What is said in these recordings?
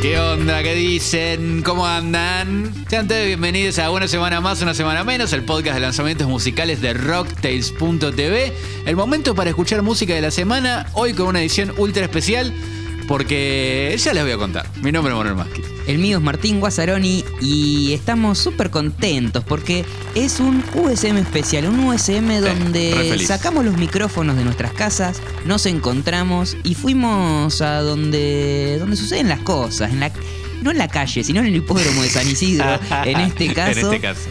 ¿Qué onda? ¿Qué dicen? ¿Cómo andan? Sean todos bienvenidos a Una Semana Más, Una Semana Menos, el podcast de lanzamientos musicales de Rocktails.tv. El momento para escuchar música de la semana, hoy con una edición ultra especial, porque ya les voy a contar. Mi nombre es Manuel Masqui. El mío es Martín Guazzaroni y estamos súper contentos porque es un USM especial, un USM donde sacamos los micrófonos de nuestras casas, nos encontramos y fuimos a donde, donde suceden las cosas, en la, no en la calle, sino en el hipódromo de San Isidro, en este caso, En este caso.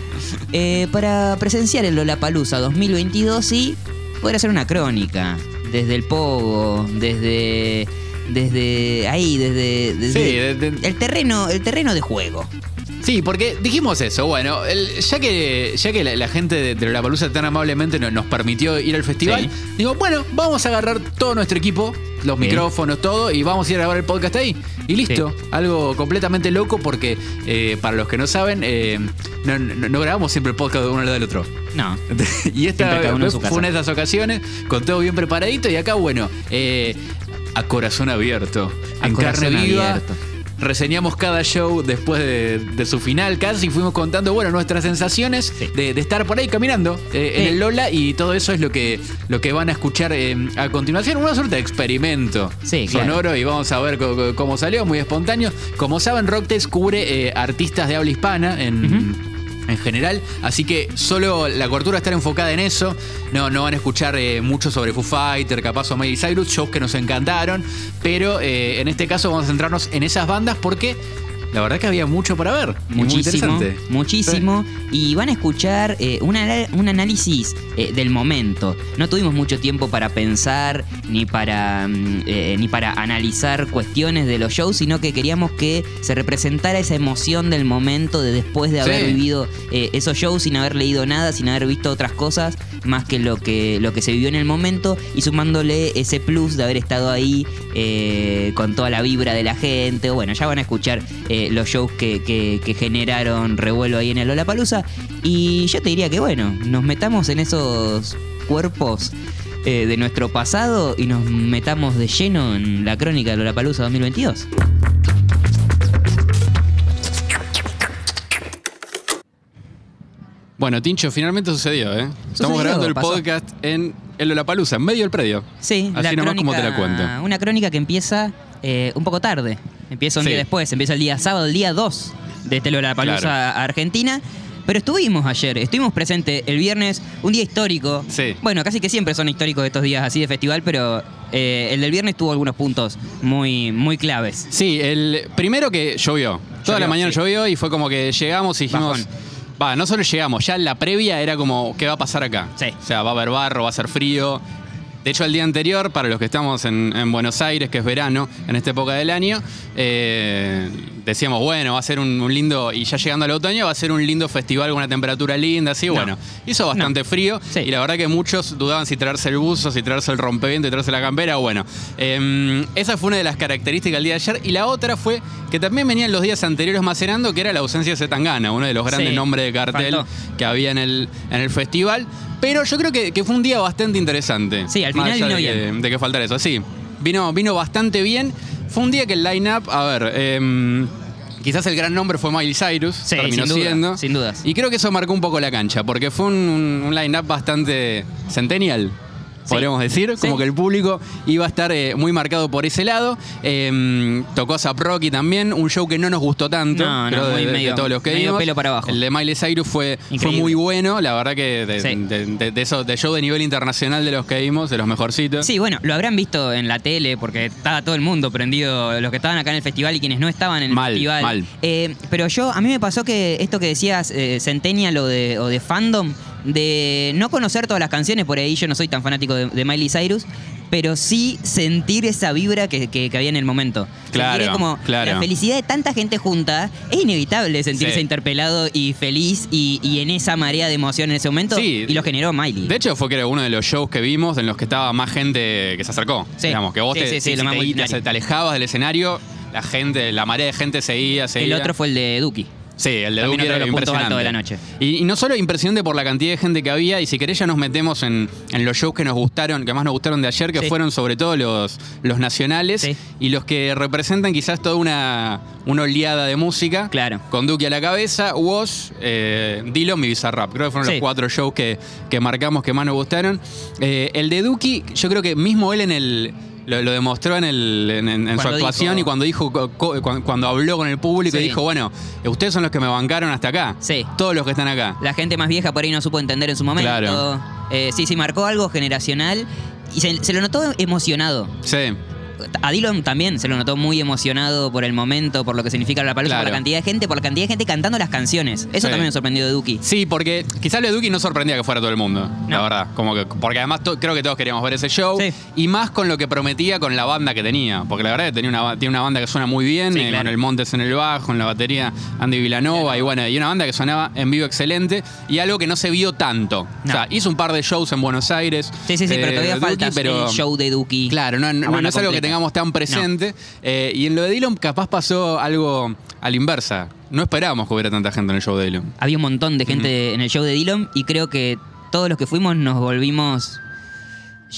eh, para presenciar el Lollapalooza 2022 y poder hacer una crónica desde el Pogo, desde... Desde ahí, desde, desde Sí, de- de- el terreno, el terreno de juego. Sí, porque dijimos eso. Bueno, el- ya que, ya que la, la gente de, de la Palusa tan amablemente no- nos permitió ir al festival, Sí. digo, bueno, vamos a agarrar todo nuestro equipo, los Bien. micrófonos, todo, y vamos a ir a grabar el podcast ahí. Y listo. Algo completamente loco porque, eh, para los que no saben, eh, no, no- no grabamos siempre el podcast de uno al lado del otro. No. y esta vez fue una de esas ocasiones, con todo bien preparadito, y acá, bueno, eh, a corazón abierto, A en corazón carne viva. abierto. Reseñamos cada show después de, de su final casi y fuimos contando, bueno, nuestras sensaciones Sí. de, de estar por ahí caminando eh, en el Lola y todo eso es lo que, lo que van a escuchar eh, a continuación. Una suerte de experimento Sí, claro. sonoro y vamos a ver cómo salió, muy espontáneo. Como saben, Rocktails cubre eh, artistas de habla hispana en... En general, así que solo la cobertura va a estar enfocada en eso. No, no van a escuchar eh, mucho sobre Foo Fighter, capaz o Miley Cyrus, shows que nos encantaron. Pero eh, en este caso vamos a centrarnos en esas bandas porque la verdad que había mucho para ver. muy Muchísimo, interesante. muchísimo. Y van a escuchar eh, un, ana- un análisis eh, del momento. No tuvimos mucho tiempo para pensar ni para, mm, eh, ni para analizar cuestiones de los shows, sino que queríamos que se representara esa emoción del momento de después de haber Sí. vivido eh, esos shows sin haber leído nada, sin haber visto otras cosas, más que lo que, lo que se vivió en el momento y sumándole ese plus de haber estado ahí eh, con toda la vibra de la gente. Bueno, ya van a escuchar eh, los shows que, que- que generaron revuelo ahí en el Lollapalooza. Y yo te diría que bueno, nos metamos en esos cuerpos eh, de nuestro pasado y nos metamos de lleno en la crónica de Lollapalooza 2022. Bueno, Tincho, finalmente sucedió, ¿eh? Estamos Sucedió, grabando el pasó. podcast en el Lollapalooza, en medio del predio. Sí, Así nomás como te la cuento. Una crónica que empieza eh, un poco tarde. Empieza un Sí. día después, empieza el día sábado, el día 2 de este Lollapalooza Claro. a Argentina. Pero estuvimos ayer, estuvimos presentes el viernes, un día histórico. Sí. Bueno, casi que siempre son históricos estos días así de festival, pero eh, el del viernes tuvo algunos puntos muy, muy claves. Sí, el primero que llovió. Toda la mañana sí. llovió y fue como que llegamos y dijimos. Bajón. Va, no solo llegamos, ya la previa era como, ¿qué va a pasar acá? Sí. O sea, va a haber barro, va a ser frío. De hecho, el día anterior, para los que estamos en, en Buenos Aires, que es verano, en esta época del año, eh, decíamos, bueno, va a ser un, un lindo, y ya llegando al otoño, va a ser un lindo festival con una temperatura linda, así, No. bueno. Hizo bastante frío Sí. y la verdad que muchos dudaban si traerse el buzo, si traerse el rompeviento, si traerse la campera, bueno. eh, esa fue una de las características del día de ayer y la otra fue que también venían los días anteriores macerando, que era la ausencia de Zetangana, uno de los grandes Sí, nombres de cartel faltó. que había en el, en el festival. Pero yo creo que, que fue un día bastante interesante. Sí, al final vino de que, bien. de que faltara eso. Sí, vino, vino bastante bien. Fue un día que el line-up, a ver, em, quizás el gran nombre fue Miley Cyrus. Sí, terminó sin duda, siendo. sin dudas. Y creo que eso marcó un poco la cancha, porque fue un, un- un line-up bastante centennial. Podríamos decir, como que el público iba a estar eh, muy marcado por ese lado. Em, tocó a Rocky también, un show que no nos gustó tanto. No, no, creo, de, muy de- de medio- todos los que medio vimos. pelo para abajo. El de Miley Cyrus fue, fue Increíble. muy bueno, la verdad que de, Sí. de- de- de eso, de show de nivel internacional de los que vimos, de los mejorcitos. Sí, bueno, lo habrán visto en la tele porque estaba todo el mundo prendido, los que estaban acá en el festival y quienes no estaban en el Mal, festival. mal. Eh, pero yo, a mí me pasó que esto que decías, eh, Centennial o de, o de fandom, de no conocer todas las canciones, por ahí yo no soy tan fanático de, de Miley Cyrus, pero sí sentir esa vibra que, que- que había en el momento. Claro, Sentir como claro. la felicidad de tanta gente junta, es inevitable sentirse Sí. interpelado y feliz y, y en esa marea de emoción en ese momento. Sí. y lo generó Miley. De hecho, fue que era uno de los shows que vimos en los que estaba más gente que se acercó. Sí. Digamos, que vos Sí, te, si- te, te alejabas del escenario, la gente, la marea de gente seguía, seguía. el otro fue el de Duki. Sí, el de También Duki otro era de los puntos impresionante. altos de la noche. Y, y no solo impresionante por la cantidad de gente que había, y si querés ya nos metemos en, en los shows que nos gustaron, que más nos gustaron de ayer, que Sí. fueron sobre todo los, los nacionales Sí. y los que representan quizás toda una, una oleada de música. Claro. Con Duki a la cabeza, Woz, eh, Dillon y Bizarrap. Creo que fueron Sí. los cuatro shows que, que marcamos que más nos gustaron. Eh, el de Duki, yo creo que mismo él en el. Lo, lo demostró en, el, en, en- en su actuación dijo- y cuando dijo co- co- cuando, habló con el público y dijo, bueno, ustedes son los que me bancaron hasta acá. Sí. Todos los que están acá. La gente más vieja por ahí no supo entender en su momento. Claro. Eh, sí, sí, marcó algo generacional y se, se lo notó emocionado. Sí. A Dylan también se lo notó muy emocionado por el momento, por lo que significa la palusa, por la cantidad de gente, por la cantidad de gente cantando las canciones. Eso Sí. también me sorprendió de Duki. Sí, porque quizás lo de Duki no sorprendía que fuera todo el mundo, la verdad. Como que, porque además creo que todos queríamos ver ese show. Sí. Y más con lo que prometía con la banda que tenía. Porque la verdad que tenía una, tiene una banda que suena muy bien, Sí, eh, claro. con el Montes en el bajo, en la batería Andy Villanova, y bueno, y una banda que sonaba en vivo excelente. Y algo que no se vio tanto. No. O sea, hizo un par de shows en Buenos Aires. Sí, sí, sí, pero eh, todavía Duki, falta pero- el show de Duki. Claro, no, es algo que. Tengamos tan presente. Eh, y en lo de Dillon capaz pasó algo a la inversa. No esperábamos que hubiera tanta gente en el show de Dillon. Había un montón de gente en el show de Dylan y creo que todos los que fuimos nos volvimos.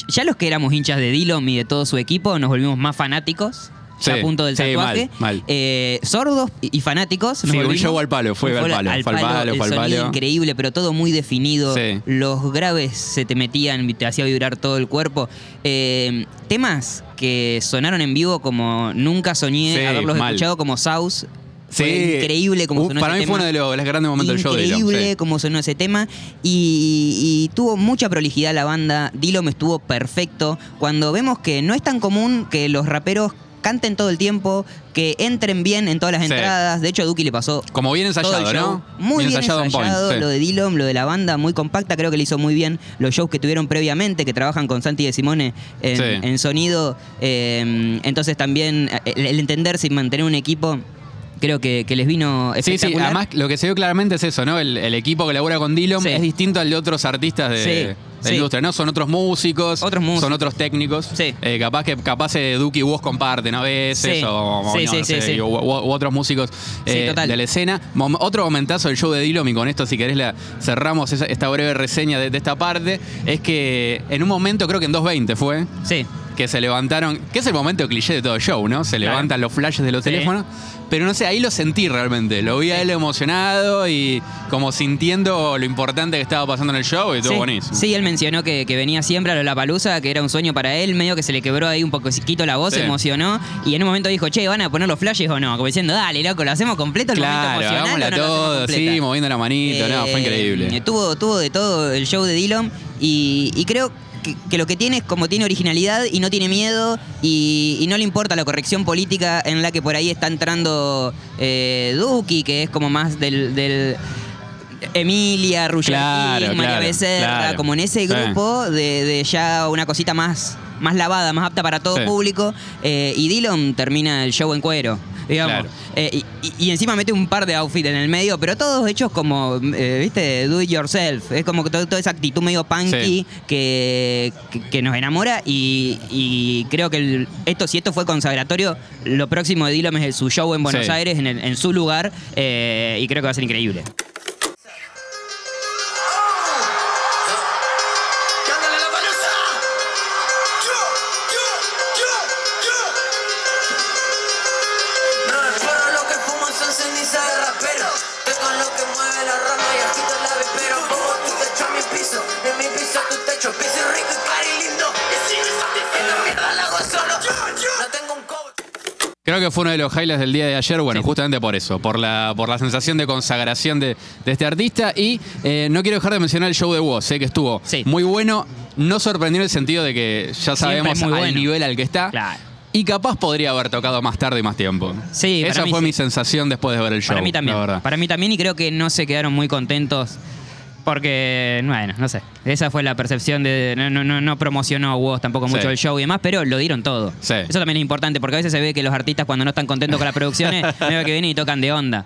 Ya los que éramos hinchas de Dylan y de todo su equipo nos volvimos más fanáticos. Sí, a punto del sí, tatuaje. mal, mal. Eh, sordos y fanáticos. nos Sí, un show al palo, fue al palo, fue al palo, el fue sonido increíble, pero todo muy definido. Sí. Los graves se te metían, te hacía vibrar todo el cuerpo. Eh, temas que sonaron en vivo como nunca soñé haberlos mal. escuchado, como Saus. Sí. Fue increíble como Uh, sonó Para ese mí fue uno de los, de los grandes momentos del show de. Increíble sí. cómo sonó ese tema y, y tuvo mucha prolijidad la banda. Dillom estuvo perfecto. Cuando vemos que no es tan común que los raperos canten todo el tiempo, que entren bien en todas las Sí. entradas. De hecho, a Duki le pasó Como bien todo ensayado, el show. ¿no? Muy bien, ensayado, on point, sí. lo de Dillom, lo de la banda, muy compacta. Creo que le hizo muy bien los shows que tuvieron previamente, que trabajan con Santi de Simone en, Sí. en sonido. Eh, entonces también eh, el, el entenderse y mantener un equipo, creo que, que les vino Sí, sí, espectacular. además lo que se vio claramente es eso, ¿no? El, el equipo que labura con Dillon Sí. es distinto al de otros artistas de, Sí, de la sí. industria, ¿no? Son otros músicos, Otros músicos. son otros técnicos. Sí. Eh, capaz que capaz eh, Duki y vos comparten a veces, Sí. o, o Sí, no, sí, no sí, sé, sí. u, u- u otros músicos eh, de la escena. Mom- otro momentazo del show de Dillon, y con esto, si querés, la, cerramos esa- esta breve reseña de, de esta parte, es que en un momento, creo que en 2.20 fue, Sí. que se levantaron, que es el momento cliché de todo show, ¿no? Se Claro. levantan los flashes de los Sí. teléfonos, pero no sé, ahí lo sentí realmente, lo vi a él emocionado y como sintiendo lo importante que estaba pasando en el show y estuvo sí. buenísimo. Sí, él mencionó que, que venía siempre a la palusa, que era un sueño para él, medio que se le quebró ahí un poquito la voz, Sí. se emocionó y en un momento dijo, che, ¿van a poner los flashes o no? Como diciendo, dale, loco, ¿lo hacemos completo el Claro, momento emocional no todo, completa?" sí, moviendo la manito, no, fue Eh, increíble. Tuvo, tuvo de todo el show de Dillon y, y creo que, que lo que tiene es como tiene originalidad y no tiene miedo y, y no le importa la corrección política en la que por ahí está entrando eh, Duki, que es como más del... del Emilia, Ruggeri, Claro, María claro, Becerra, claro. como en ese Sí. grupo de, de ya una cosita más, más lavada, más apta para todo Sí. público. eh, y Dillon termina el show en cuero, digamos. Claro. Eh, y, encima mete un par de outfits en el medio, pero todos hechos como, eh, viste, do it yourself. Es como que todo- toda esa actitud medio punky Sí. que, que- que nos enamora. Y, y creo que el- esto, si esto fue consagratorio, lo próximo de Dillon es su show en Buenos Sí. Aires, en, el- en su lugar. eh, y creo que va a ser increíble. Que fue uno de los highlights del día de ayer, bueno, justamente por eso, por la, por la sensación de consagración de, de este artista. Y eh, no quiero dejar de mencionar el show de Woz, eh, que estuvo Sí. muy bueno. No sorprendió en el sentido de que ya sabemos al bueno. nivel al que está. Claro. Y capaz podría haber tocado más tarde y más tiempo. Sí, Esa fue sí. mi sensación después de ver el show. Para mí también. La verdad. Para mí también y creo que no se quedaron muy contentos porque, bueno, no sé. Esa fue la percepción de... No, no, no, no promocionó Woz tampoco mucho Sí. el show y demás, pero lo dieron todo. Sí. Eso también es importante porque a veces se ve que los artistas cuando no están contentos con las producciones, medio que vienen y tocan de onda.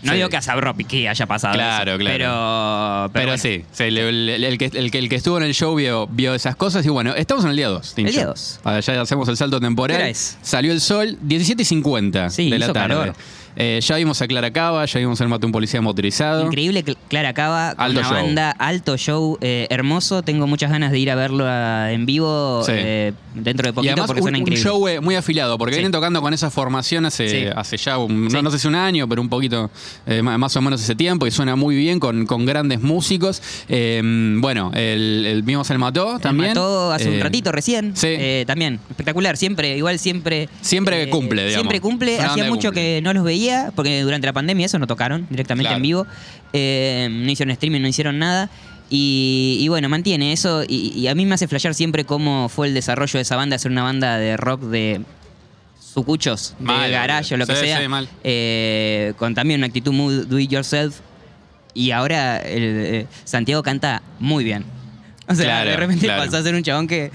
No Sí. digo que a Sabro Piqué haya pasado Claro, eso, claro. Pero, Pero, bueno. sí, sí, el, el- el que, el, que, el que estuvo en el show vio, vio esas cosas y bueno, estamos en el día 2. El día dos. Ya hacemos el salto temporal. Salió el sol 17 y 50 Sí, de la hizo tarde. calor. Eh, ya vimos a Clara Cava, ya vimos el Mate un Policía Motorizado. Increíble, Cl- Clara Cava, Alto una show. banda, alto show, eh, hermoso. Tengo muchas ganas de ir a verlo a- en vivo Sí. eh, dentro de Y poquito además porque un, suena un increíble. show eh, muy afilado, porque Sí. vienen tocando con esa formación hace, Sí. hace ya, un- no, no sé si un año, pero un poquito más o menos ese tiempo, y suena muy bien con, con grandes músicos. Bueno, el, el vimos el Mató El también. mató hace un ratito recién. también, espectacular. Siempre, igual siempre. Siempre cumple, digamos. Siempre cumple. Hacía mucho cumple. que no los veía, porque durante la pandemia eso no tocaron directamente Claro. en vivo. Eh, no hicieron streaming, no hicieron nada. Y, y bueno, mantiene eso. Y, y a mí me hace flashear siempre cómo fue el desarrollo de esa banda, hacer una banda de rock de sucuchos, de Mal, garage o lo que sea. sí, mal. eh, con también una actitud muy do it yourself. Y ahora el, eh, Santiago canta muy bien. O sea, Claro, de repente claro. pasó a ser un chabón que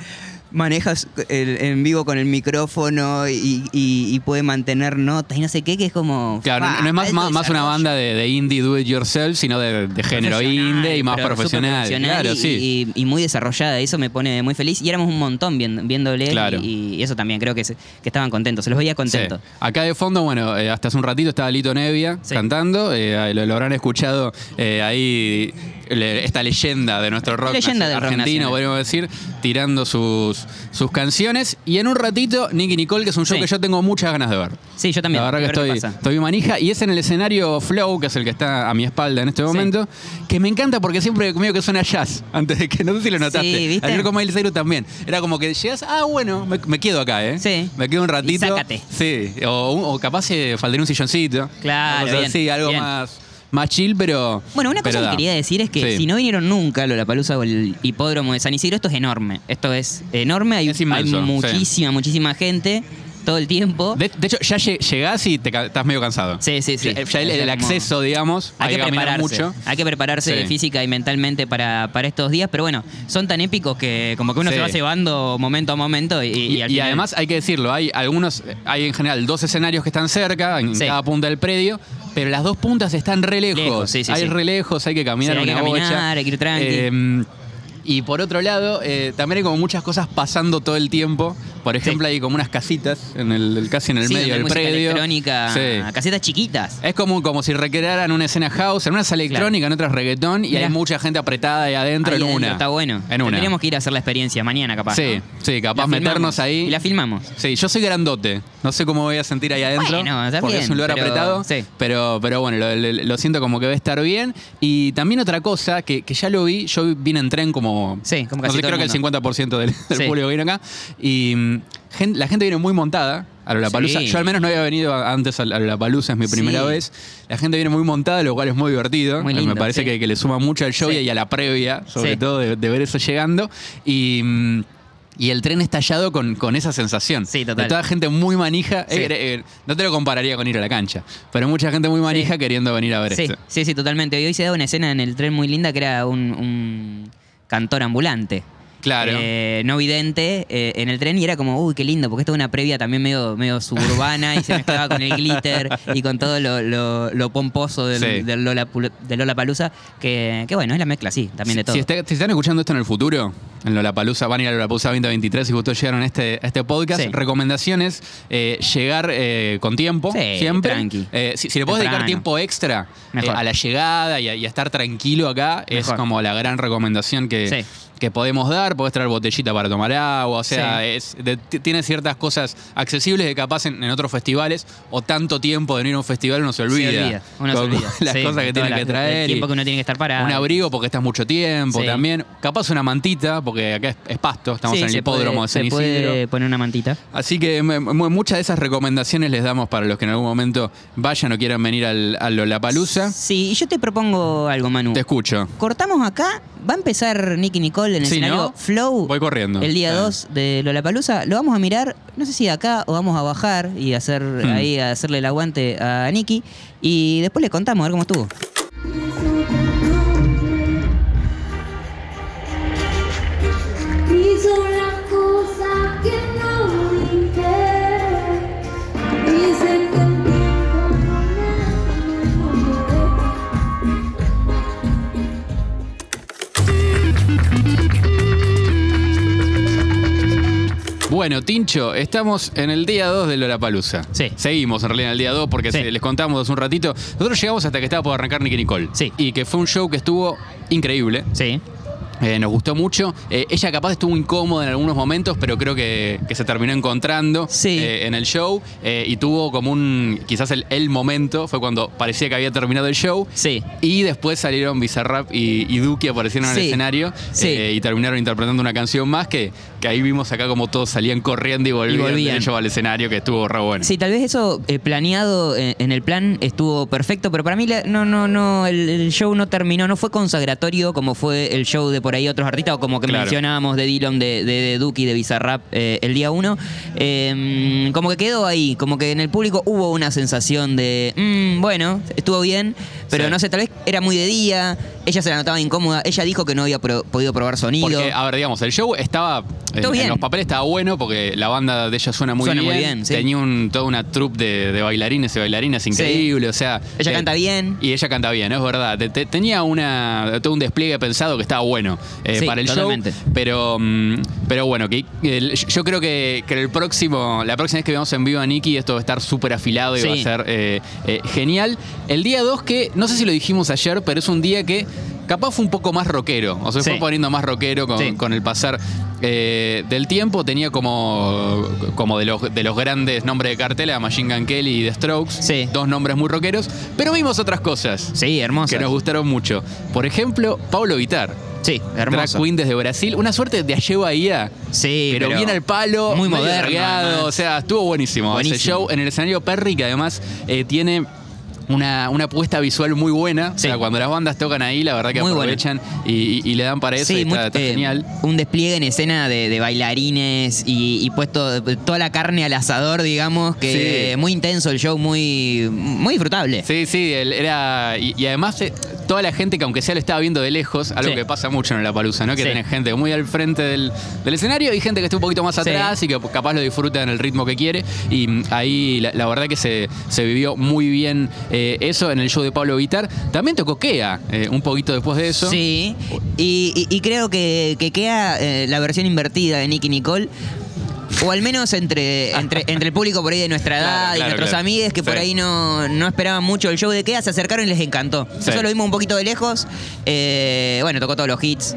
manejas el- en vivo con el micrófono y, y- y puede mantener notas y no sé qué, que es como. Claro, no es más, más, más una banda de, de indie do it yourself, sino de, de género indie y más profesional. Claro, y, sí. y- muy desarrollada. Eso me pone muy feliz. Y éramos un montón viendo, viéndole Claro. y, y eso también creo que, se- que estaban contentos. Se los veía contentos. Sí. Acá de fondo, bueno, eh, hasta hace un ratito estaba Lito Nevia Sí. cantando. eh, lo, lo habrán escuchado eh, ahí le- esta leyenda de nuestro rock, Leyenda del rock argentino, nacional. podríamos decir, tirando sus, sus canciones. Y en un ratito, Nicky Nicole, que es un show Sí. que yo tengo muchas ganas de ver. Sí, yo también. La verdad que estoy, estoy manija. Y es en el escenario Flow, que es el que está a mi espalda en este momento, que me encanta porque siempre medio que suena jazz. Antes de que, no sé si lo notaste. Sí, ¿viste? Ayer con Miley Cyrus también. Era como que llegas, ah, bueno, me, me quedo acá, ¿eh? Sí. Me quedo un ratito. Y sácate. Sí. O, o capaz eh, faltaría un silloncito. Claro, O sea, bien, sí, algo bien. más, más chill, pero. Bueno, una cosa que quería decir es que Sí. si no vinieron nunca a Lollapalooza o el hipódromo de San Isidro, esto es enorme. Esto es enorme, hay, Es inmenso, hay sí. muchísima, muchísima gente todo el tiempo. De, de hecho, ya lle- llegás y te ca- estás medio cansado. Sí, sí, sí. Ya, ya el, acceso, digamos, Hay que prepararse. mucho. Hay que prepararse Sí. física y mentalmente para, para estos días, pero bueno, son tan épicos que como que uno Sí. se va llevando momento a momento y, y Y, al y final- además hay que decirlo, hay algunos, hay en general dos escenarios que están cerca, en Sí. cada punta del predio, pero las dos puntas están re lejos. Lejos, sí, sí, hay sí. re lejos, hay que caminar Sí, hay que una caminar, bocha. hay que ir tranqui. Eh, y por otro lado, eh, también hay como muchas cosas pasando todo el tiempo. Por ejemplo, hay como unas casitas en el, casi en el Sí, medio del predio. electrónica, Sí. casetas chiquitas. Es como, como si recrearan una escena house, en una sala electrónica, en otras reggaetón, y Mirá. hay mucha gente apretada ahí adentro Ahí en adentro, una. Está bueno. En una. Tendríamos que ir a hacer la experiencia mañana, capaz. Sí, ¿no? sí, capaz La filmamos. meternos ahí. Y la filmamos. Sí, yo soy grandote. No sé cómo voy a sentir ahí adentro. Bueno, está porque bien, es un lugar pero- apretado. sí. Pero, pero bueno, lo, siento como que va a estar bien. Y también otra cosa que, que ya lo vi, yo vine en tren como. Sí, como no casi sé, todo creo el que el 50% del, del Sí. público vino acá. Y mm, la gente viene muy montada a la palusa. Sí. Yo al menos no había venido antes a la palusa, es mi primera Sí. vez. La gente viene muy montada, lo cual es muy divertido. Muy Me parece sí. que, que le suma mucho al show y a la previa, sobre todo, de, de ver eso llegando. Y. y el tren estallado con, con esa sensación. Sí, total. De toda gente muy manija. Sí. Eh, eh, no te lo compararía con ir a la cancha. Pero mucha gente muy manija Sí. queriendo venir a ver Sí, esto. sí, sí, totalmente. Y hoy se da una escena en el tren muy linda que era un, un cantor ambulante. Claro. Eh, no vidente eh, en el tren y era como, uy, qué lindo, porque esto es una previa también medio, medio suburbana y se mezclaba con el glitter y con todo lo, lo- lo pomposo del, Sí. del Lola, Lola Palusa, que, que bueno, es la mezcla, sí, también de todo. Si, está- si están escuchando esto en el futuro, en Lollapalooza, van a ir a Lollapalooza 2023 y justo llegaron a este, a este podcast, Sí. recomendaciones, eh, llegar con tiempo, Sí, siempre. tranqui. Si, si le puedes dedicar tiempo extra a la llegada y a, y a estar tranquilo acá, es como la gran recomendación que. Que podemos dar. Podés traer botellita para tomar agua, o sea, Sí. es, de- t- tiene ciertas cosas accesibles que capaz en, en otros festivales o tanto tiempo de no ir a un festival uno se olvida. Se olvida, uno se olvida. Las Sí, cosas que tiene que traer. El tiempo que uno tiene que estar parado. un abrigo porque estás mucho tiempo Sí. también. Capaz una mantita, porque acá es, es pasto, estamos en el hipódromo puede- de San Se puede poner una mantita. Así que muchas de esas recomendaciones les damos para los que en algún momento vayan o quieran venir al, a Lollapalooza. Sí, y yo te propongo algo, Manu. Te escucho. Cortamos acá, va a empezar Nicky Nicole en el Sí, escenario ¿no? Flow. Voy corriendo. El día Ah. 2 de Lollapalooza. Lo vamos a mirar, no sé si acá o vamos a bajar y hacer Hmm. ahí a hacerle el aguante a Nicky. Y después le contamos a ver cómo estuvo. Bueno, Tincho, estamos en el día 2 de Lollapalooza. Sí. Seguimos en realidad en el día 2 porque Sí. se- les contamos hace un ratito. Nosotros llegamos hasta que estaba por arrancar Nicky Nicole. Sí. Y que fue un show que estuvo increíble. Sí. Eh, nos gustó mucho. Eh, ella capaz estuvo incómoda en algunos momentos, pero creo que, que se terminó encontrando Sí. eh, en el show. eh, y tuvo como un. Quizás el, el momento fue cuando parecía que había terminado el show. Sí. Y después salieron Bizarrap y, y Duki aparecieron en el Sí. escenario Sí. eh, y terminaron interpretando una canción más que, que ahí vimos acá como todos salían corriendo y volvían, volvían. del show al escenario, que estuvo re bueno. Sí, tal vez eso eh, planeado en, en el plan estuvo perfecto, pero para mí la- no, no, no, el, el show no terminó, no fue consagratorio como fue el show de por ahí otros artistas, o como que Claro. mencionábamos de Dylan, de, de, de Duki, de Bizarrap eh, el día uno. Eh, como que quedó ahí, como que en el público hubo una sensación de, "Mm, bueno, estuvo bien, pero Sí. no sé, tal vez era muy de día, ella se la notaba incómoda, ella dijo que no había pro- podido probar sonido. Porque, a ver, digamos, el show estaba. En, Todo bien. en los papeles estaba bueno porque la banda de ella suena muy Suena bien. muy bien, sí. Tenía un, toda una troupe de, de bailarines y bailarinas increíble. O sea. Ella eh, canta bien. Y ella canta bien, es verdad. Te- te- tenía una, todo un despliegue pensado que estaba bueno eh, Sí, para el totalmente. show. Pero, mm, pero bueno, que, el- yo creo que, que el próximo, la próxima vez que veamos en vivo a Nicky, esto va a estar súper afilado y va a ser eh, genial. El día 2, que no sé si lo dijimos ayer, pero es un día que capaz fue un poco más rockero. O sea, se Sí. fue poniendo más rockero con, Sí. con el pasar eh, del tiempo. Tenía como, como de, los, de los grandes nombres de cartela, Machine Gun Kelly y The Strokes. Sí. Dos nombres muy rockeros. Pero vimos otras cosas Sí, que nos gustaron mucho. Por ejemplo, Pablo Vitar. Sí, Drag hermoso. Queen desde Brasil. Una suerte de Aye Bahía. Sí, pero, pero bien al palo. muy moderno. O sea, estuvo buenísimo, ese show en el escenario Perry, que además eh, tiene. Una, una puesta visual muy buena. O sea, Sí. cuando las bandas tocan ahí, la verdad que Muy aprovechan y, y- y le dan para eso. y está, muy, está eh, genial. Un despliegue en escena de, de bailarines y, y puesto toda la carne al asador, digamos, que Sí. muy intenso el show, muy, muy disfrutable. Sí, sí, él era. Y, además, eh, toda la gente que aunque sea lo estaba viendo de lejos, algo Sí. que pasa mucho en la palusa, ¿no? Que Sí. tenés gente muy al frente del, del escenario y gente que está un poquito más Sí. atrás y que capaz lo disfruta en el ritmo que quiere. Y mm, ahí la, la verdad que se, se vivió muy bien eh, eso en el show de Pablo Vitar. También tocó Kea eh, un poquito después de eso. Sí, y, y- y creo que, que queda eh, la versión invertida de Nicky Nicole. O al menos entre, entre, entre el público por ahí de nuestra edad Claro, y claro, nuestros claro. amigues que por ahí no, no esperaban mucho el show de Kea, se acercaron y les encantó. Sí. Eso lo vimos un poquito de lejos. Eh, bueno, tocó todos los hits.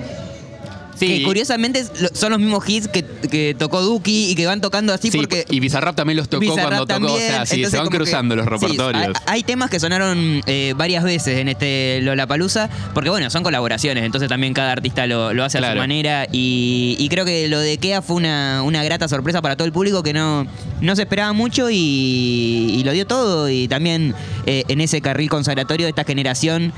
Sí. Que curiosamente son los mismos hits que, que tocó Duki y que van tocando así Sí, porque. y Bizarrap también los tocó Bizarrap cuando tocó. o sea, sí, entonces se van que- cruzando los sí, repertorios. hay, hay temas que sonaron eh, varias veces en este Lollapalooza, porque bueno, son colaboraciones, entonces también cada artista lo, lo hace a su manera. Y, y creo que lo de Kea fue una, una grata sorpresa para todo el público que no, no se esperaba mucho y, y lo dio todo. Y también eh, en ese carril consagratorio de esta generación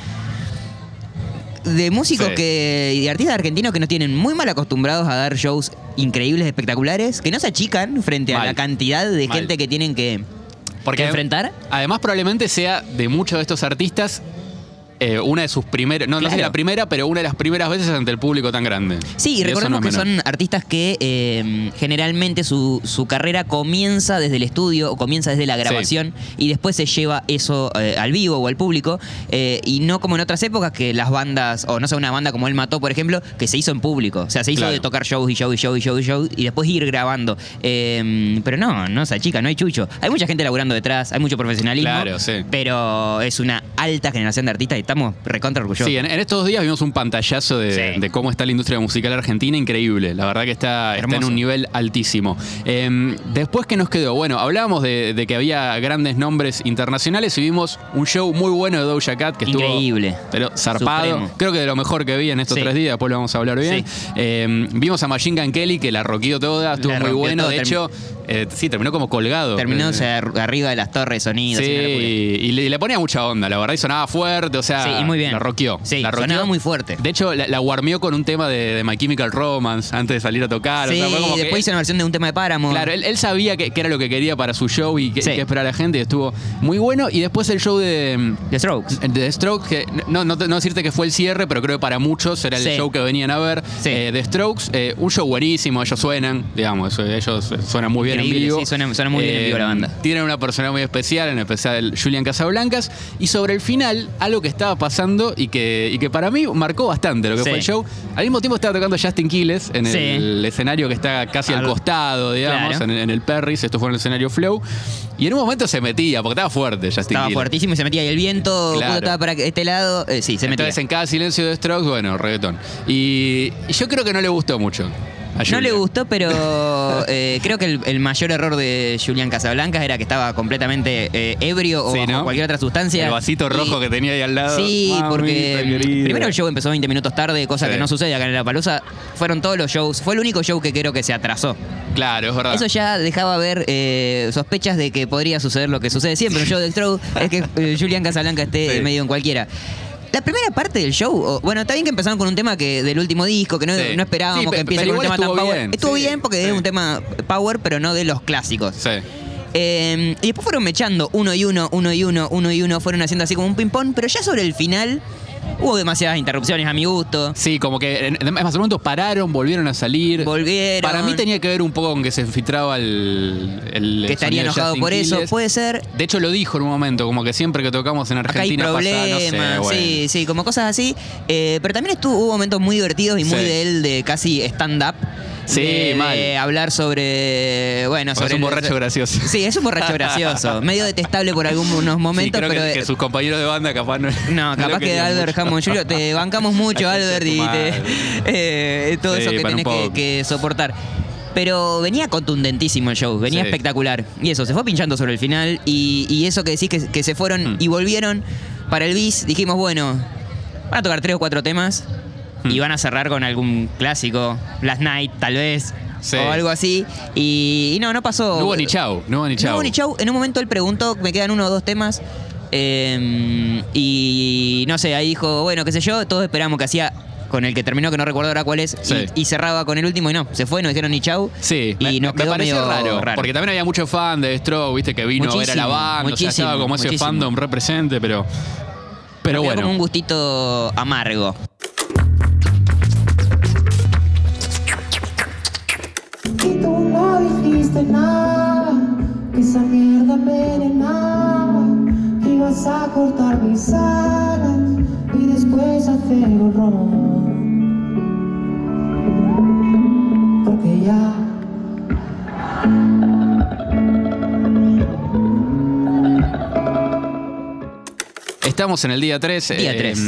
de músicos Sí. que y de artistas argentinos que nos tienen muy mal acostumbrados a dar shows increíbles, espectaculares, que no se achican frente a la cantidad de Mal. gente que tienen que, Porque que enfrentar. Además, probablemente sea de muchos de estos artistas eh, una de sus primeras, no, no sé Claro. la primera, pero una de las primeras veces ante el público tan grande. Sí, y recordemos no que menor. son artistas que eh, generalmente su, su carrera comienza desde el estudio o comienza desde la grabación y después se lleva eso eh, al vivo o al público y no como en otras épocas que las bandas, o no sé, una banda como Él Mató, por ejemplo, que se hizo en público. O sea, se hizo Claro. de tocar shows y shows y shows y shows y shows y después ir grabando. Eh, pero no, no se chica, no hay chucho. Hay mucha gente laburando detrás, hay mucho profesionalismo, Claro, sí. pero es una alta generación de artistas y estamos recontra orgullosos. Sí, en, en estos días vimos un pantallazo de, Sí. de cómo está la industria musical argentina, increíble. La verdad que está, está en un nivel altísimo. Eh, después, ¿qué nos quedó? Bueno, hablábamos de, de que había grandes nombres internacionales y vimos un show muy bueno de Doja Cat que estuvo. Increíble. Pero zarpado. Supremo. Creo que de lo mejor que vi en estos Sí. tres días, después lo vamos a hablar bien. Sí. Eh, vimos a Machine Gun Kelly que la roqueó toda, estuvo La muy bueno. todo, de hecho, eh, sí, terminó como colgado. Terminó Eh, o sea, arriba de las torres de sonido. Sí, y le, y le ponía mucha onda, la verdad, y sonaba fuerte, o sea, Sí, y muy bien. la roqueó. Sí, la roqueó. sonaba muy fuerte. De hecho, la, la guarmió con un tema de, de My Chemical Romance antes de salir a tocar. o Sí, sea, fue como que después hizo una versión de un tema de Páramo. Claro, él, él sabía que, que era lo que quería para su show y que, Sí. que esperaba la gente, y estuvo muy bueno. Y después el show de, The Strokes. The Strokes, que no, no, te- no decirte que fue el cierre, pero creo que para muchos era el Sí. show que venían a ver. Sí. Eh, The Strokes, eh, un show buenísimo, ellos suenan, digamos, ellos suenan muy bien en Increíble, vivo. sí, suena- suena muy bien en vivo la banda. Tienen una personalidad muy especial, en especial Julian Casablancas. Y sobre el final, algo que estaba pasando y que, y que para mí marcó bastante lo que Sí. fue el show. Al mismo tiempo estaba tocando Justin Quiles en Sí. el escenario que está casi al, Al- costado, digamos, Claro. en, en el Perris. Esto fue en el escenario Flow. Y en un momento se metía, porque estaba fuerte Justin Estaba Quiles. fuertísimo y se metía ahí el viento, Claro. estaba para este lado. eh, sí, se metía. Entonces, en cada silencio de Strokes, bueno, reggaetón. Y, y yo creo que no le gustó mucho. A No le gustó, pero eh, creo que el, el mayor error de Julián Casablancas era que estaba completamente eh, ebrio o Sí, bajo ¿no? cualquier otra sustancia. El vasito Y- rojo que tenía ahí al lado. Sí, Mamita porque querida. primero el show empezó 20 minutos tarde, cosa Sí. que no sucede acá en La Palusa. Fueron todos los shows. Fue el único show que creo que se atrasó. Claro, es verdad. Eso ya dejaba ver eh, sospechas de que podría suceder lo que sucede siempre un show de Stroke, es que eh, Julián Casablanca esté Sí. medio en cualquiera. La primera parte del show, o- bueno, está bien que empezaron con un tema que del último disco, que no, Sí. no esperábamos Sí, que empiece pero con un tema igual tan estuvo power. bien, Estuvo sí, bien porque sí. es un tema power, pero no de los clásicos. Sí. Eh, y después fueron mechando uno y uno, uno y uno, uno y uno, fueron haciendo así como un ping-pong, pero ya sobre el final hubo demasiadas interrupciones a mi gusto. Sí, como que en, en más un momento pararon, volvieron a salir. Volvieron. Para mí tenía que ver un poco con que se filtraba el. el que estaría enojado por eso, puede ser. De hecho, lo dijo en un momento, como que siempre que tocamos en Acá hay Argentina pasa, no sé, problemas, bueno. sí, sí, como cosas así. Eh, pero también estuvo, hubo momentos muy divertidos y muy Sí. de él de casi stand-up. Sí, de, mal. de hablar sobre. Bueno, sobre. es un el- borracho gracioso. Sí, es un borracho gracioso. medio detestable por algunos Sí, momentos, creo pero. que, que sus compañeros de banda capaz no. No, capaz que Albert mucho. Hammond Jr. te bancamos mucho, Albert, y te, eh, todo Sí, eso que tenés que, soportar. Pero venía contundentísimo el show, venía Sí. espectacular. Y eso, se fue pinchando sobre el final. Y, y eso que decís que, que se fueron Hmm. y volvieron para el bis, dijimos, bueno, van a tocar tres o cuatro temas y Hmm. van a cerrar con algún clásico, Last Night, tal vez. Sí. O algo así. Y, y no, no pasó. No hubo ni chau, no hubo ni No chau. hubo ni chau. En un momento él preguntó, me quedan uno o dos temas. eh, y no sé, ahí dijo, bueno, qué sé yo, todos esperamos que hacía con el que terminó, que no recuerdo ahora cuál es, Sí. y, y cerraba con el último y no, se fue, no dijeron ni chau. Sí, y me, nos me quedó pareció medio raro, Porque también había mucho fan de Stroke, viste, que vino a ver a la Muchísimo, banda. o sea, muchísimo, estaba como ese muchísimo. fandom represente, pero. Pero bueno. como un gustito amargo. Que esa mierda envenenaba, que ibas a cortar mis alas y después hacer horror. Porque ya Estamos en el día 3. Día tres.